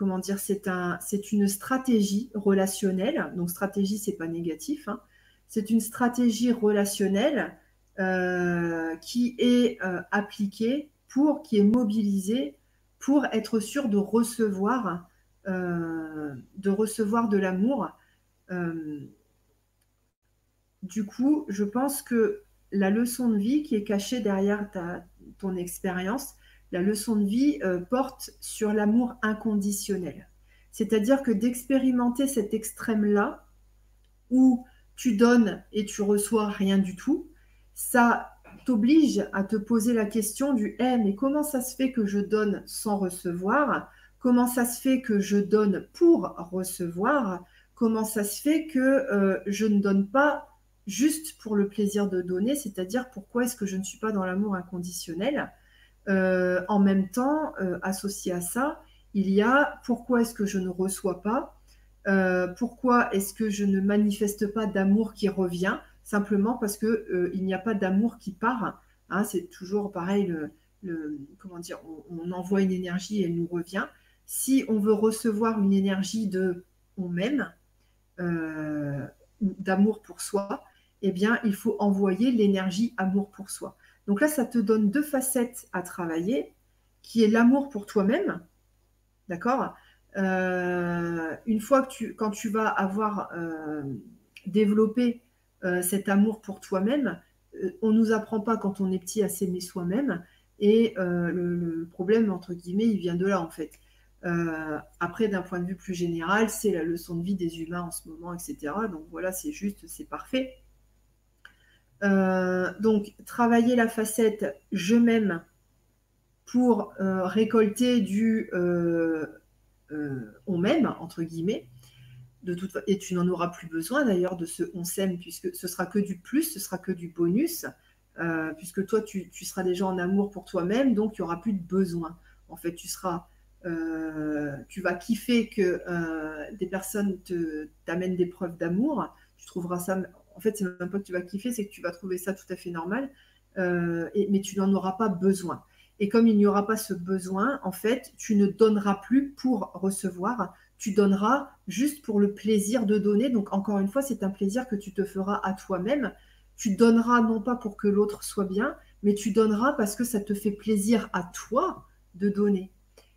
comment dire, c'est un, c'est une stratégie relationnelle. Donc stratégie, c'est pas négatif. Hein. C'est une stratégie relationnelle euh, qui est euh, appliquée pour, qui est mobilisée pour être sûr de recevoir, de recevoir de l'amour. du coup, je pense que la leçon de vie qui est cachée derrière ton expérience, la leçon de vie euh, porte sur l'amour inconditionnel. C'est-à-dire que d'expérimenter cet extrême-là, où tu donnes et tu reçois rien du tout, ça t'oblige à te poser la question du Eh, mais comment ça se fait que je donne sans recevoir? Comment ça se fait que je donne pour recevoir? Comment ça se fait que euh, je ne donne pas juste pour le plaisir de donner, c'est-à-dire pourquoi est-ce que je ne suis pas dans l'amour inconditionnel? Euh, en même temps, euh, associé à ça, il y a pourquoi est-ce que je ne reçois pas, euh, pourquoi est-ce que je ne manifeste pas d'amour qui revient, simplement parce que il n'y a pas d'amour qui part. Hein, c'est toujours pareil, le, comment dire, on, envoie une énergie et elle nous revient. Si on veut recevoir une énergie de on m'aime, d'amour pour soi, eh bien, il faut envoyer l'énergie amour pour soi. Donc là, ça te donne deux facettes à travailler, qui est l'amour pour toi-même, d'accord? Euh, Une fois que tu, quand tu vas avoir euh, développé euh, cet amour pour toi-même, on ne nous apprend pas quand on est petit à s'aimer soi-même, et le, problème, entre guillemets, il vient de là, en fait. après, d'un point de vue plus général, c'est la leçon de vie des humains en ce moment, etc. Donc voilà, c'est juste, c'est parfait. Euh, donc, travailler la facette je m'aime pour euh, récolter du euh, on m'aime, entre guillemets. De toute, et tu n'en auras plus besoin d'ailleurs de ce on s'aime, puisque ce sera que du plus, ce sera que du bonus, puisque toi, tu, seras déjà en amour pour toi-même, donc il n'y aura plus de besoin. En fait, tu seras. tu vas kiffer que des personnes t'amènent des preuves d'amour. Tu trouveras ça en fait, c'est même pas que tu vas kiffer, c'est que tu vas trouver ça tout à fait normal, euh, mais tu n'en auras pas besoin. Et comme il n'y aura pas ce besoin, en fait, tu ne donneras plus pour recevoir, tu donneras juste pour le plaisir de donner. Donc, encore une fois, c'est un plaisir que tu te feras à toi-même. Tu donneras non pas pour que l'autre soit bien, mais tu donneras parce que ça te fait plaisir à toi de donner.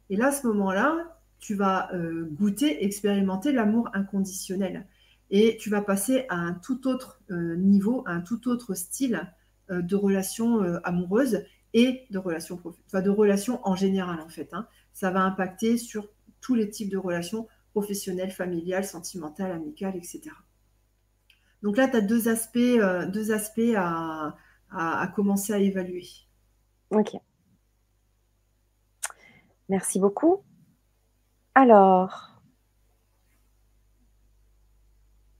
Et là, à ce moment-là, tu vas euh, goûter, expérimenter l'amour inconditionnel et tu vas passer à un tout autre euh, niveau, à un tout autre style euh, de relation euh, amoureuse et de relation enfin, de relations en général en fait. Hein. Ça va impacter sur tous les types de relations professionnelles, familiales, sentimentales, amicales, etc. Donc là, tu as deux aspects, deux aspects à, à, commencer à évaluer. Ok. Merci beaucoup. Alors,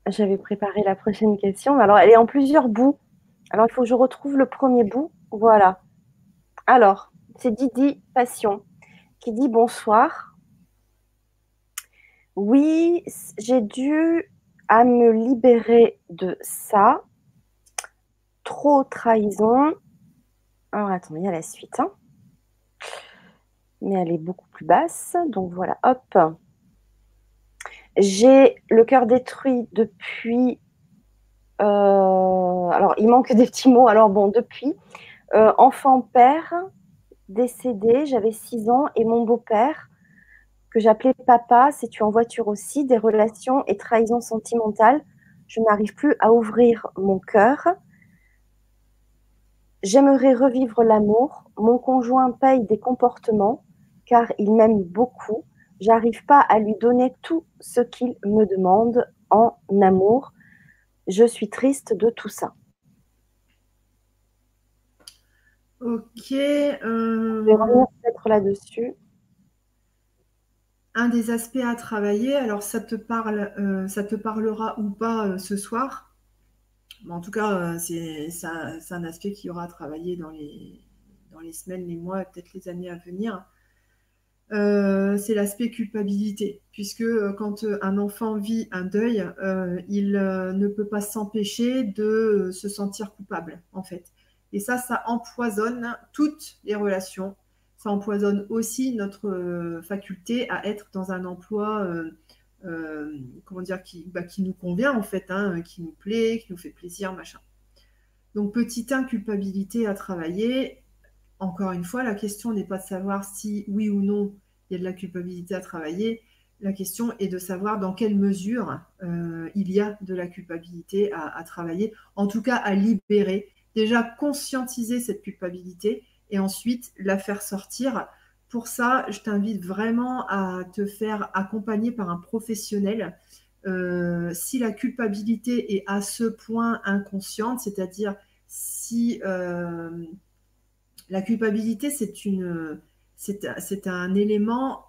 J'avais préparé la prochaine question. Alors, elle est en plusieurs bouts. Alors, il faut que je retrouve le premier bout. Voilà. Alors, c'est Didi Passion qui dit bonsoir. Oui, j'ai dû à me libérer de ça. Trop trahison. Alors attendez, il y a la suite. Hein. Mais elle est beaucoup plus basse. Donc voilà, hop. J'ai le cœur détruit depuis. Euh, alors, il manque des petits mots. Alors, bon, depuis. Euh, enfant père, décédé, j'avais 6 ans, et mon beau-père, que j'appelais papa, c'est tu en voiture aussi, des relations et trahison sentimentale. Je n'arrive plus à ouvrir mon cœur. J'aimerais revivre l'amour. Mon conjoint paye des comportements car il m'aime beaucoup. J'arrive pas à lui donner tout ce qu'il me demande en amour. Je suis triste de tout ça. Ok. Euh, Je vais revenir peut-être là-dessus. Un des aspects à travailler, alors ça te parle, euh, ça te parlera ou pas euh, ce soir. en tout cas, c'est un aspect qui aura à travailler dans les, dans les semaines, les mois, peut-être les années à venir. C'est l'aspect culpabilité, puisque quand un enfant vit un deuil, il ne peut pas s'empêcher de se sentir coupable, en fait. Et ça, ça empoisonne toutes les relations. Ça empoisonne aussi notre euh, faculté à être dans un emploi, euh, euh, comment dire, qui, bah, qui, nous convient en fait, hein, qui nous plaît, qui nous fait plaisir, machin. Donc, petite inculpabilité à travailler. Encore une fois, la question n'est pas de savoir si oui ou non il y a de la culpabilité à travailler. La question est de savoir dans quelle mesure il y a de la culpabilité à, travailler, en tout cas à libérer déjà conscientiser cette culpabilité et ensuite la faire sortir. Pour ça, je t'invite vraiment à te faire accompagner par un professionnel. Euh, si la culpabilité est à ce point inconsciente, c'est-à-dire si euh, la culpabilité, c'est un élément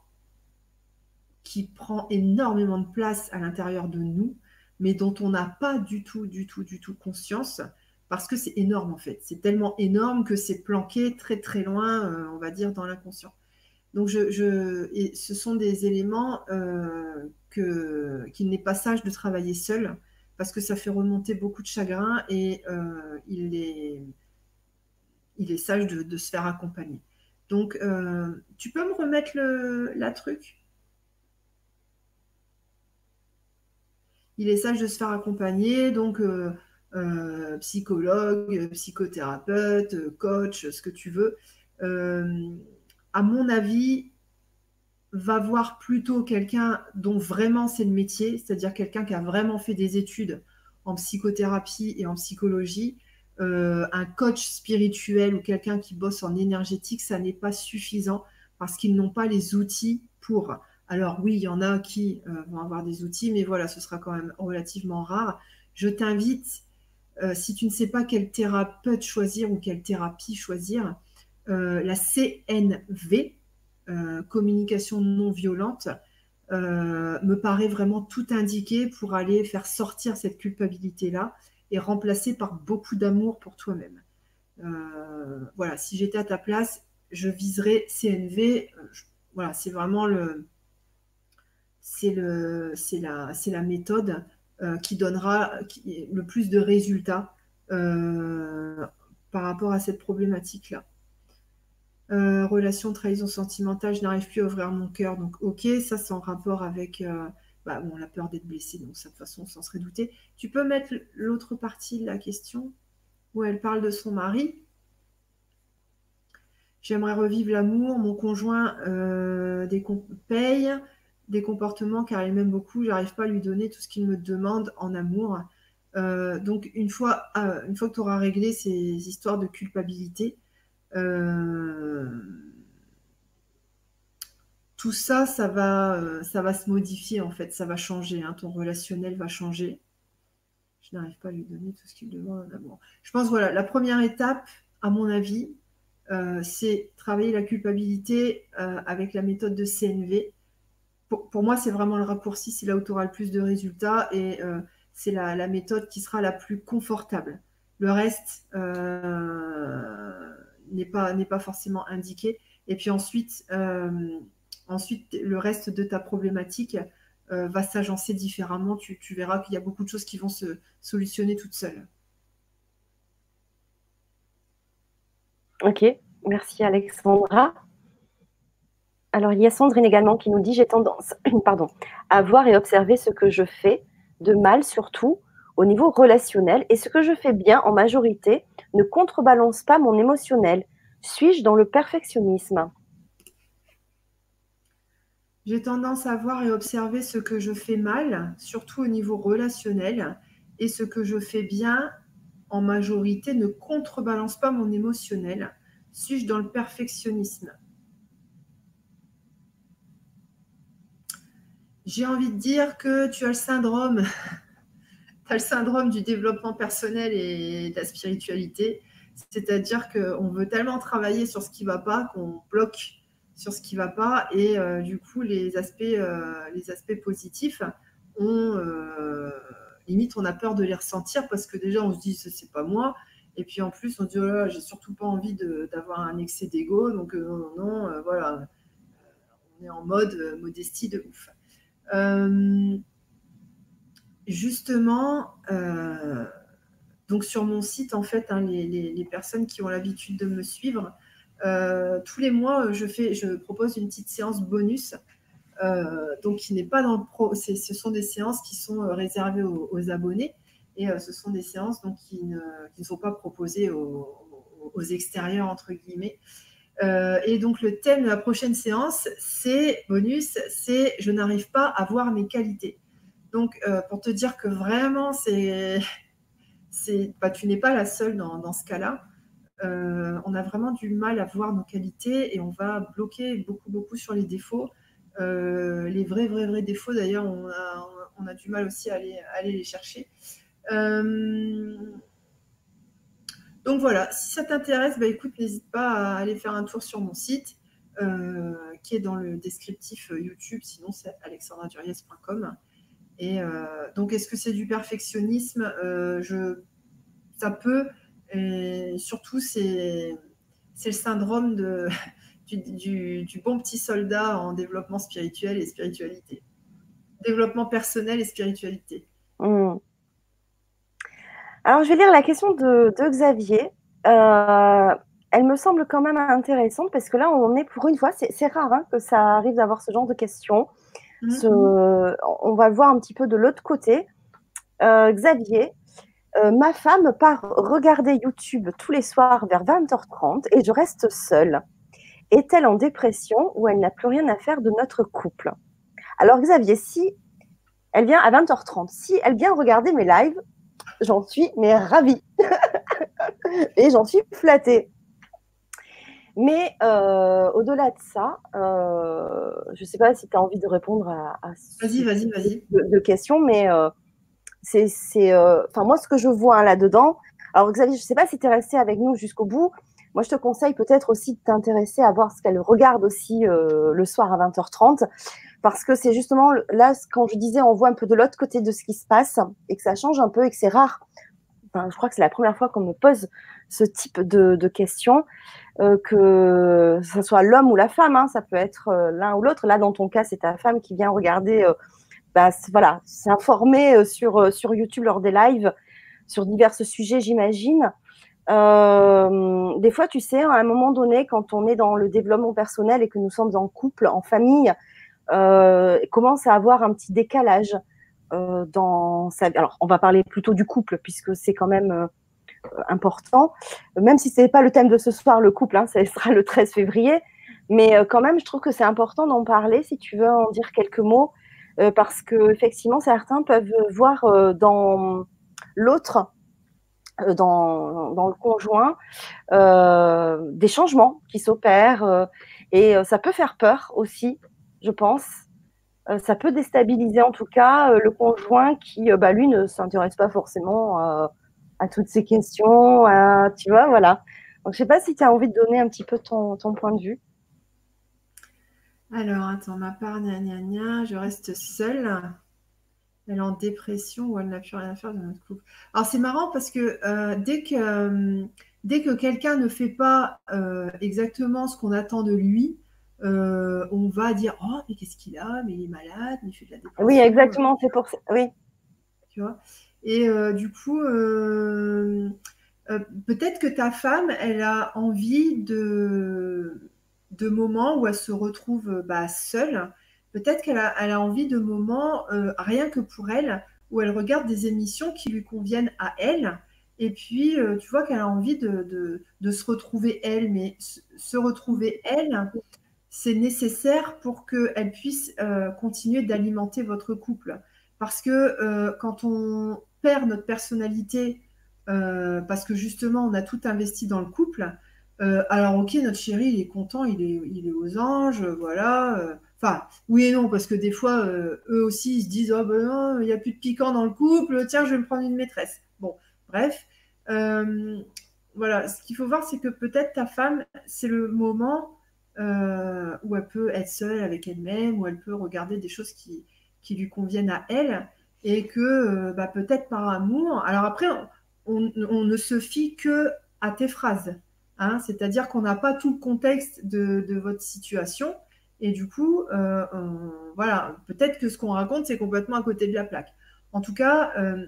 qui prend énormément de place à l'intérieur de nous, mais dont on n'a pas du tout, du tout, du tout conscience parce que c'est énorme en fait. C'est tellement énorme que c'est planqué très très loin, euh, on va dire, dans l'inconscient. Donc ce sont des éléments euh, qu'il n'est pas sage de travailler seul, parce que ça fait remonter beaucoup de chagrin et euh, il, est, il est sage de, se faire accompagner. Donc tu peux me remettre le, la truc? Il est sage de se faire accompagner. Donc, euh, psychologue, psychothérapeute, coach, ce que tu veux, euh, à mon avis, va voir plutôt quelqu'un dont vraiment c'est le métier, c'est-à-dire quelqu'un qui a vraiment fait des études en psychothérapie et en psychologie. Euh, un coach spirituel ou quelqu'un qui bosse en énergétique, ça n'est pas suffisant parce qu'ils n'ont pas les outils pour. Alors oui, il y en a qui vont avoir des outils, mais voilà, ce sera quand même relativement rare. Je t'invite euh, si tu ne sais pas quel thérapeute choisir ou quelle thérapie choisir, euh, la CNV, euh, communication non violente, me paraît vraiment tout indiqué pour aller faire sortir cette culpabilité-là et remplacer par beaucoup d'amour pour toi-même. voilà, si j'étais à ta place, je viserais CNV. voilà, c'est vraiment le, c'est le, c'est la, méthode euh, qui donnera le plus de résultats euh, par rapport à cette problématique-là. Euh, relation, trahison sentimentale, je n'arrive plus à ouvrir mon cœur. Donc, ok, ça c'est en rapport avec bah, la peur d'être blessé. Donc, ça, de toute façon, sans se redouter. Tu peux mettre l'autre partie de la question où elle parle de son mari. J'aimerais revivre l'amour. Mon conjoint des paye des comportements car il m'aime beaucoup, j'arrive pas à lui donner tout ce qu'il me demande en amour. Euh, donc une fois, euh, une fois que tu auras réglé ces histoires de culpabilité, euh, tout ça, ça va, ça va se modifier en fait, ça va changer, hein. ton relationnel va changer. Je n'arrive pas à lui donner tout ce qu'il demande amour. Je pense voilà, la première étape, à mon avis, c'est travailler la culpabilité avec la méthode de CNV pour, moi, c'est vraiment le raccourci, c'est là où tu auras le plus de résultats et euh, c'est la, méthode qui sera la plus confortable. Le reste, euh, n'est pas, pas forcément indiqué. Et puis ensuite, ensuite, le reste de ta problématique va s'agencer différemment. Tu, tu verras qu'il y a beaucoup de choses qui vont se solutionner toutes seules. Ok, merci Alexandra. Alors, il y a Sandrine également qui nous dit J'ai tendance pardon, à voir et observer ce que je fais, de mal surtout, au niveau relationnel, et ce que je fais bien en majorité ne contrebalance pas mon émotionnel. Suis-je dans le perfectionnisme? J'ai tendance à voir et observer ce que je fais mal, surtout au niveau relationnel, et ce que je fais bien en majorité ne contrebalance pas mon émotionnel. Suis-je dans le perfectionnisme? J'ai envie de dire que tu as le syndrome, tu as le syndrome du développement personnel et de la spiritualité. C'est-à-dire qu'on veut tellement travailler sur ce qui ne va pas qu'on bloque sur ce qui ne va pas. Et euh, du coup, les aspects, euh, les aspects positifs, on, euh, limite, on a peur de les ressentir parce que déjà, on se dit, c'est pas moi. Et puis en plus, on dit, oh j'ai surtout pas envie d'avoir un excès d'ego. Donc, non, non, voilà. On est en mode modestie de ouf. Justement, donc sur mon site, en fait, hein, les, personnes qui ont l'habitude de me suivre, tous les mois, je, fais, je propose une petite séance bonus. donc, qui n'est pas dans pro, ce sont des séances qui sont réservées aux, abonnés et ce sont des séances donc, qui, ne, sont pas proposées aux extérieurs, entre guillemets. Euh, et donc le thème de la prochaine séance, c'est bonus, c'est je n'arrive pas à voir mes qualités. Donc euh, pour te dire que vraiment, c'est, c'est, bah, tu n'es pas la seule dans, ce cas-là. Euh, on a vraiment du mal à voir nos qualités et on va bloquer beaucoup, beaucoup sur les défauts. les vrais, vrais, vrais défauts, d'ailleurs, on a, du mal aussi à aller, aller les chercher. Donc voilà, si ça t'intéresse, bah, écoute, n'hésite pas à aller faire un tour sur mon site euh, qui est dans le descriptif euh, YouTube, sinon c'est alexandraduriez.com. Et euh, donc, est-ce que c'est du perfectionnisme? Je, Ça peut, et surtout, c'est le syndrome de, du, bon petit soldat en développement spirituel et spiritualité. Développement personnel et spiritualité. Mmh. Alors, je vais lire la question de, Xavier. Euh, elle me semble quand même intéressante parce que là, on est pour une fois, c'est rare hein, que ça arrive d'avoir ce genre de questions. Mm-hmm. on va le voir un petit peu de l'autre côté. Euh, Xavier, euh, ma femme part regarder YouTube tous les soirs vers 20h30 et je reste seule. Est-elle en dépression ou elle n'a plus rien à faire de notre couple? Alors Xavier, si elle vient à 20h30, si elle vient regarder mes lives, j'en suis mais ravie. et j'en suis flattée. Mais euh, au-delà de ça, euh, je ne sais pas si tu as envie de répondre à, vas-y, vas-y, vas-y. De, questions, mais euh, c'est, enfin moi ce que je vois hein, là-dedans. Alors Xavier, je ne sais pas si tu es resté avec nous jusqu'au bout. Moi, je te conseille peut-être aussi de t'intéresser à voir ce qu'elle regarde aussi le soir à 20h30, parce que c'est justement là, quand je disais, on voit un peu de l'autre côté de ce qui se passe et que ça change un peu et que c'est rare. Enfin, je crois que c'est la première fois qu'on me pose ce type de, questions, euh, que ce soit l'homme ou la femme, hein, ça peut être euh, l'un ou l'autre. Là, dans ton cas, c'est ta femme qui vient regarder, euh, bah, voilà, s'informer sur, sur YouTube lors des lives sur divers sujets, j'imagine. des fois, tu sais, à un moment donné, quand on est dans le développement personnel et que nous sommes en couple, en famille, euh, commence à avoir un petit décalage euh, dans sa vie. Alors, on va parler plutôt du couple, puisque c'est quand même euh, important. Même si ce n'est pas le thème de ce soir, le couple, hein, ça sera le 13 février. Mais quand même, je trouve que c'est important d'en parler, si tu veux en dire quelques mots, parce que effectivement, certains peuvent voir dans l'autre, dans, dans, le conjoint, des changements qui s'opèrent. et ça peut faire peur aussi je pense. Euh, ça peut déstabiliser en tout cas euh, le conjoint qui, euh, bah, lui, ne s'intéresse pas forcément à toutes ces questions. tu vois, voilà. Donc, je sais pas si tu as envie de donner un petit peu ton, point de vue. Alors, attends, ma part, gna, gna, gna, je reste seule. Elle est en dépression ou elle n'a plus rien à faire de notre couple. Alors, c'est marrant parce que dès que dès que quelqu'un ne fait pas exactement ce qu'on attend de lui, on va dire oh mais qu'est-ce qu'il a? Mais il est malade mais il fait de la dépression oui exactement c'est pour ça oui tu vois? Et du coup peut-être que ta femme elle a envie de de moments où elle se retrouve bah, seule peut-être qu'elle a, envie de moments rien que pour elle où elle regarde des émissions qui lui conviennent à elle. Et puis, euh, tu vois qu'elle a envie de, se retrouver elle, mais se retrouver elle, c'est nécessaire pour qu'elle puisse euh, continuer d'alimenter votre couple. Parce que euh, quand on perd notre personnalité, parce que justement, on a tout investi dans le couple, alors ok, notre chéri, il est content, il est, il est aux anges, voilà Enfin, oui et non, parce que des fois, euh, eux aussi, ils se disent Oh ben il n'y a plus de piquant dans le couple, tiens, je vais me prendre une maîtresse. Bon, bref. Euh, voilà, ce qu'il faut voir, c'est que peut-être ta femme, c'est le moment euh, où elle peut être seule avec elle-même, où elle peut regarder des choses qui, qui lui conviennent à elle, et que bah, peut-être par amour. Alors après, on, ne se fie que à tes phrases. Hein, C'est-à-dire qu'on n'a pas tout le contexte de, votre situation. Et du coup, euh, voilà, peut-être que ce qu'on raconte, c'est complètement à côté de la plaque. En tout cas, euh,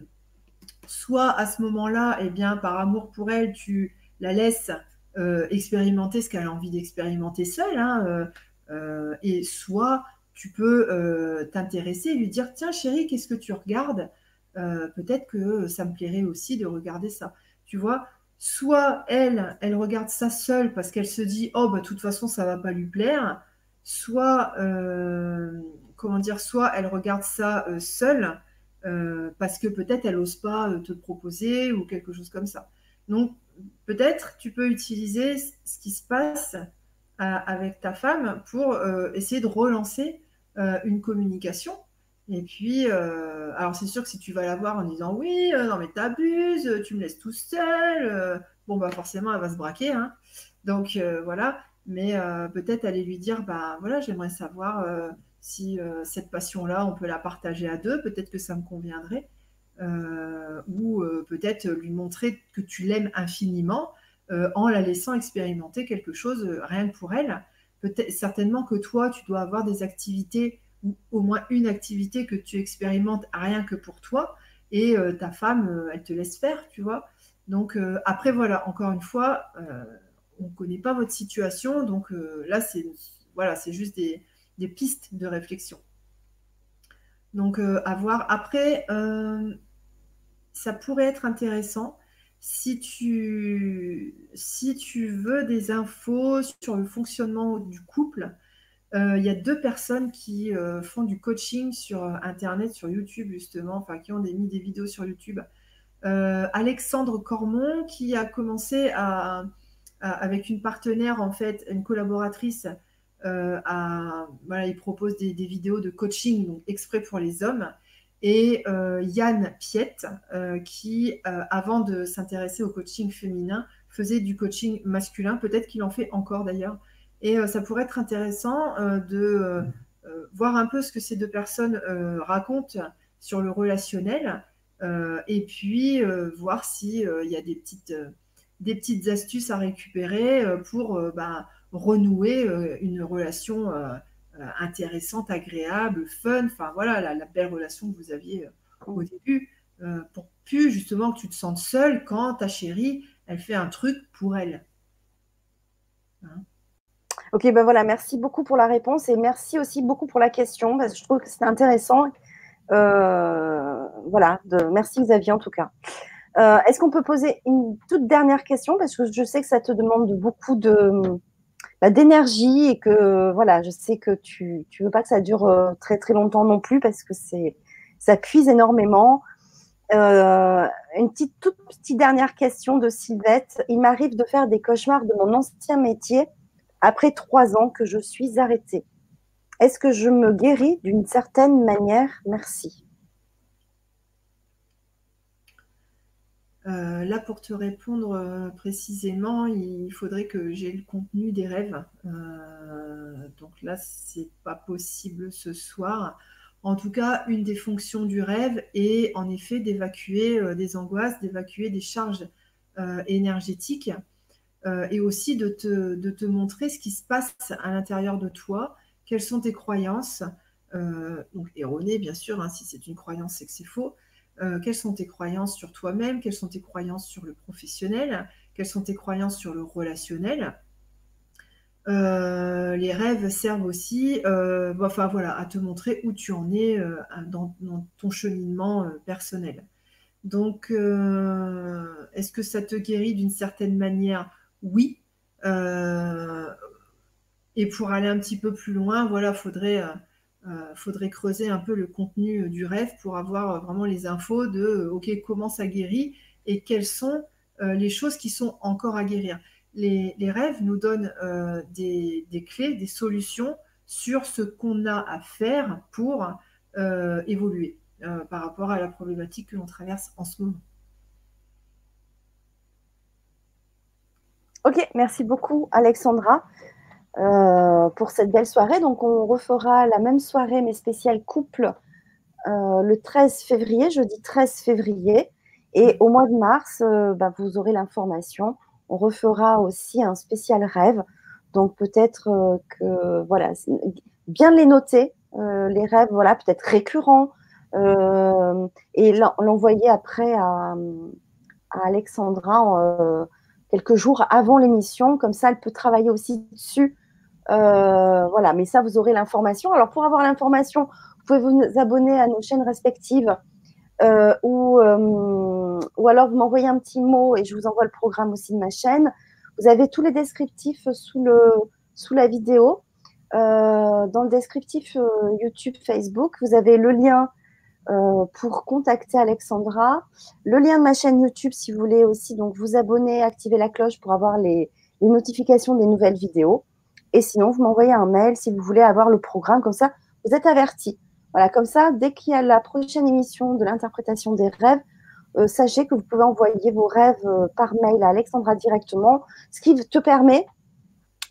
soit à ce moment-là, eh bien, par amour pour elle, tu la laisses euh, expérimenter ce qu'elle a envie d'expérimenter seule, hein, et soit tu peux t'intéresser et lui dire, tiens chérie, qu'est-ce que tu regardes Peut-être que ça me plairait aussi de regarder ça. Tu vois, soit elle, elle regarde ça seule parce qu'elle se dit, oh, bah, de toute façon, ça va pas lui plaire soit, euh, comment dire, soit elle regarde ça euh, seule, euh, parce que peut-être elle n'ose pas te proposer ou quelque chose comme ça. Donc, peut-être tu peux utiliser ce qui se passe avec ta femme pour essayer de relancer une communication. Et puis, alors c'est sûr que si tu vas la voir en disant oui, non mais t'abuses, tu me laisses tout seul, bon bah forcément elle va se braquer. Hein. Donc voilà, mais euh, peut-être aller lui dire, bah voilà, j'aimerais savoir euh, si euh, cette passion-là, on peut la partager à deux, peut-être que ça me conviendrait, ou peut-être lui montrer que tu l'aimes infiniment en la laissant expérimenter quelque chose rien que pour elle. Peut-être certainement que toi, tu dois avoir des activités ou au moins une activité que tu expérimentes rien que pour toi, et ta femme, elle te laisse faire, tu vois. Donc après, voilà, encore une fois, on ne connaît pas votre situation. Donc euh, là, c'est voilà, juste des, pistes de réflexion. Donc euh, à voir. Après, euh, ça pourrait être intéressant si tu, si tu veux des infos sur le fonctionnement du couple. Il y a deux personnes qui font du coaching sur Internet, sur YouTube justement, enfin qui ont mis des vidéos sur YouTube. Alexandre Cormon qui a commencé à, avec une partenaire, en fait, une collaboratrice, euh, voilà, il propose des, vidéos de coaching, donc exprès pour les hommes. Et euh, Yann Piette, euh, qui, avant de s'intéresser au coaching féminin, faisait du coaching masculin. Peut-être qu'il en fait encore d'ailleurs. Et ça pourrait être intéressant de voir un peu ce que ces deux personnes racontent sur le relationnel. et puis voir s'il y a des petites astuces à récupérer euh, pour euh, bah, renouer euh, une relation intéressante, agréable, fun, enfin voilà, la, belle relation que vous aviez au début, pour plus justement que tu te sentes seule quand ta chérie, elle fait un truc pour elle. Hein? Ok, ben voilà, merci beaucoup pour la réponse et merci aussi beaucoup pour la question, parce que je trouve que c'était intéressant. voilà, de, merci Xavier en tout cas. Euh, est-ce qu'on peut poser une toute dernière question Parce que je sais que ça te demande beaucoup bah, d'énergie et que voilà, je sais que tu ne veux pas que ça dure euh, très très longtemps non plus parce que c'est ça puise énormément. Euh, une petite toute petite dernière question de Sylvette. Il m'arrive de faire des cauchemars de mon ancien métier après trois ans que je suis arrêtée. Est-ce que je me guéris d'une certaine manière? Merci. Euh, là, pour te répondre euh, précisément, il faudrait que j'ai le contenu des rêves. Euh, donc là, c'est pas possible ce soir. En tout cas, une des fonctions du rêve est en effet d'évacuer des angoisses, d'évacuer des charges énergétiques. Et aussi de te, de te, montrer ce qui se passe à l'intérieur de toi, quelles sont tes croyances, donc erronées bien sûr, hein, si c'est une croyance c'est que c'est faux, quelles sont tes croyances sur toi-même, quelles sont tes croyances sur le professionnel, quelles sont tes croyances sur le relationnel. Euh, les rêves servent aussi euh, enfin, voilà, à te montrer où tu en es euh, dans, ton cheminement personnel. Donc, est-ce que ça te guérit d'une certaine manière? Oui. et pour aller un petit peu plus loin, voilà, faudrait, faudrait creuser un peu le contenu du rêve pour avoir vraiment les infos de OK, comment ça guérit et quelles sont les choses qui sont encore à guérir les, rêves nous donnent euh, des, clés, des solutions sur ce qu'on a à faire pour euh, évoluer euh, par rapport à la problématique que l'on traverse en ce moment. Ok, merci beaucoup Alexandra pour cette belle soirée. Donc on refera la même soirée mais spéciale couple le 13 février, jeudi 13 février. Et au mois de mars, bah, vous aurez l'information on refera aussi un spécial rêve. Donc peut-être euh, que voilà, bien les noter, euh, les rêves, voilà, peut-être récurrents, euh, et l'envoyer après à, Alexandra quelques jours avant l'émission, comme ça elle peut travailler aussi dessus. voilà, mais ça vous aurez l'information. Alors pour avoir l'information, vous pouvez vous abonner à nos chaînes respectives euh, ou, euh, ou alors vous m'envoyez un petit mot et je vous envoie le programme aussi de ma chaîne. Vous avez tous les descriptifs sous, le, sous la vidéo. Euh, dans le descriptif YouTube, Facebook, vous avez le lien pour contacter Alexandra, le lien de ma chaîne YouTube si vous voulez aussi donc vous abonner, activer la cloche pour avoir les, les notifications des nouvelles vidéos. Et sinon, vous m'envoyez un mail si vous voulez avoir le programme, comme ça, vous êtes averti. Voilà, comme ça, dès qu'il y a la prochaine émission de l'interprétation des rêves, euh, sachez que vous pouvez envoyer vos rêves euh, par mail à Alexandra directement, ce qui te permet,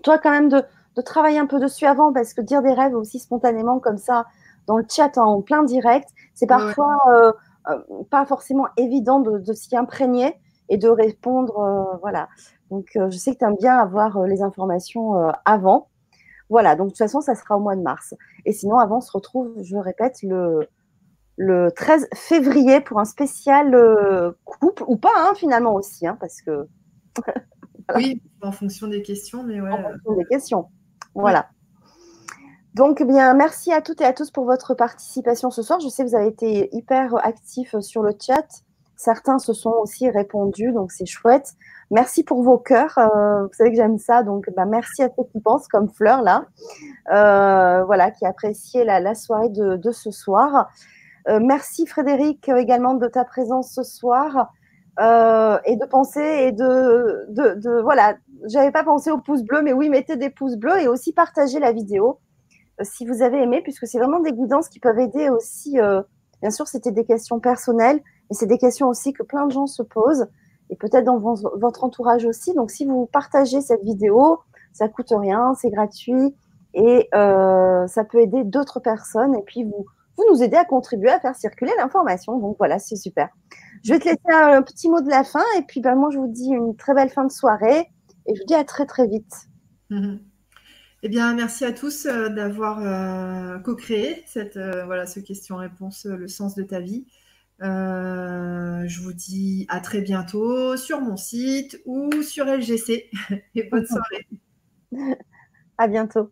toi, quand même, de, travailler un peu dessus avant, parce que dire des rêves aussi spontanément comme ça, dans le chat en plein direct, c'est parfois euh, pas forcément évident de, s'y imprégner et de répondre. voilà. Donc, je sais que tu aimes bien avoir les informations avant. Voilà, donc de toute façon, ça sera au mois de mars. Et sinon, avant, on se retrouve, je répète, le, le 13 février pour un spécial euh, couple, ou pas, hein, finalement aussi, hein, parce que. Oui, en fonction des questions, mais ouais. En fonction des questions. Voilà. Donc, eh bien, merci à toutes et à tous pour votre participation ce soir. Je sais que vous avez été hyper actifs sur le chat. Certains se sont aussi répondus, donc c'est chouette. Merci pour vos cœurs. Euh, vous savez que j'aime ça, donc bah, merci à ceux qui pensent, comme Fleur là, euh, voilà, qui appréciait la, soirée de, ce soir. Euh, merci Frédéric également de ta présence ce soir et de penser et de, de voilà. J'avais pas pensé aux pouces bleus, mais oui, mettez des pouces bleus et aussi partagez la vidéo si vous avez aimé, puisque c'est vraiment des guidances qui peuvent aider aussi. bien sûr, c'était des questions personnelles, mais c'est des questions aussi que plein de gens se posent et peut-être dans votre entourage aussi. Donc, si vous partagez cette vidéo, ça coûte rien, c'est gratuit et euh, ça peut aider d'autres personnes. Et puis, vous, nous aidez à contribuer à faire circuler l'information. Donc, voilà, c'est super. Je vais te laisser un petit mot de la fin. Et puis, ben, moi, je vous dis une très belle fin de soirée. Et je vous dis à très, très vite. Eh bien, merci à tous euh, d'avoir euh, co-créé cette, voilà, ce question-réponse, le sens de ta vie. Euh, je vous dis à très bientôt sur mon site ou sur LGC. Et bonne soirée. À bientôt.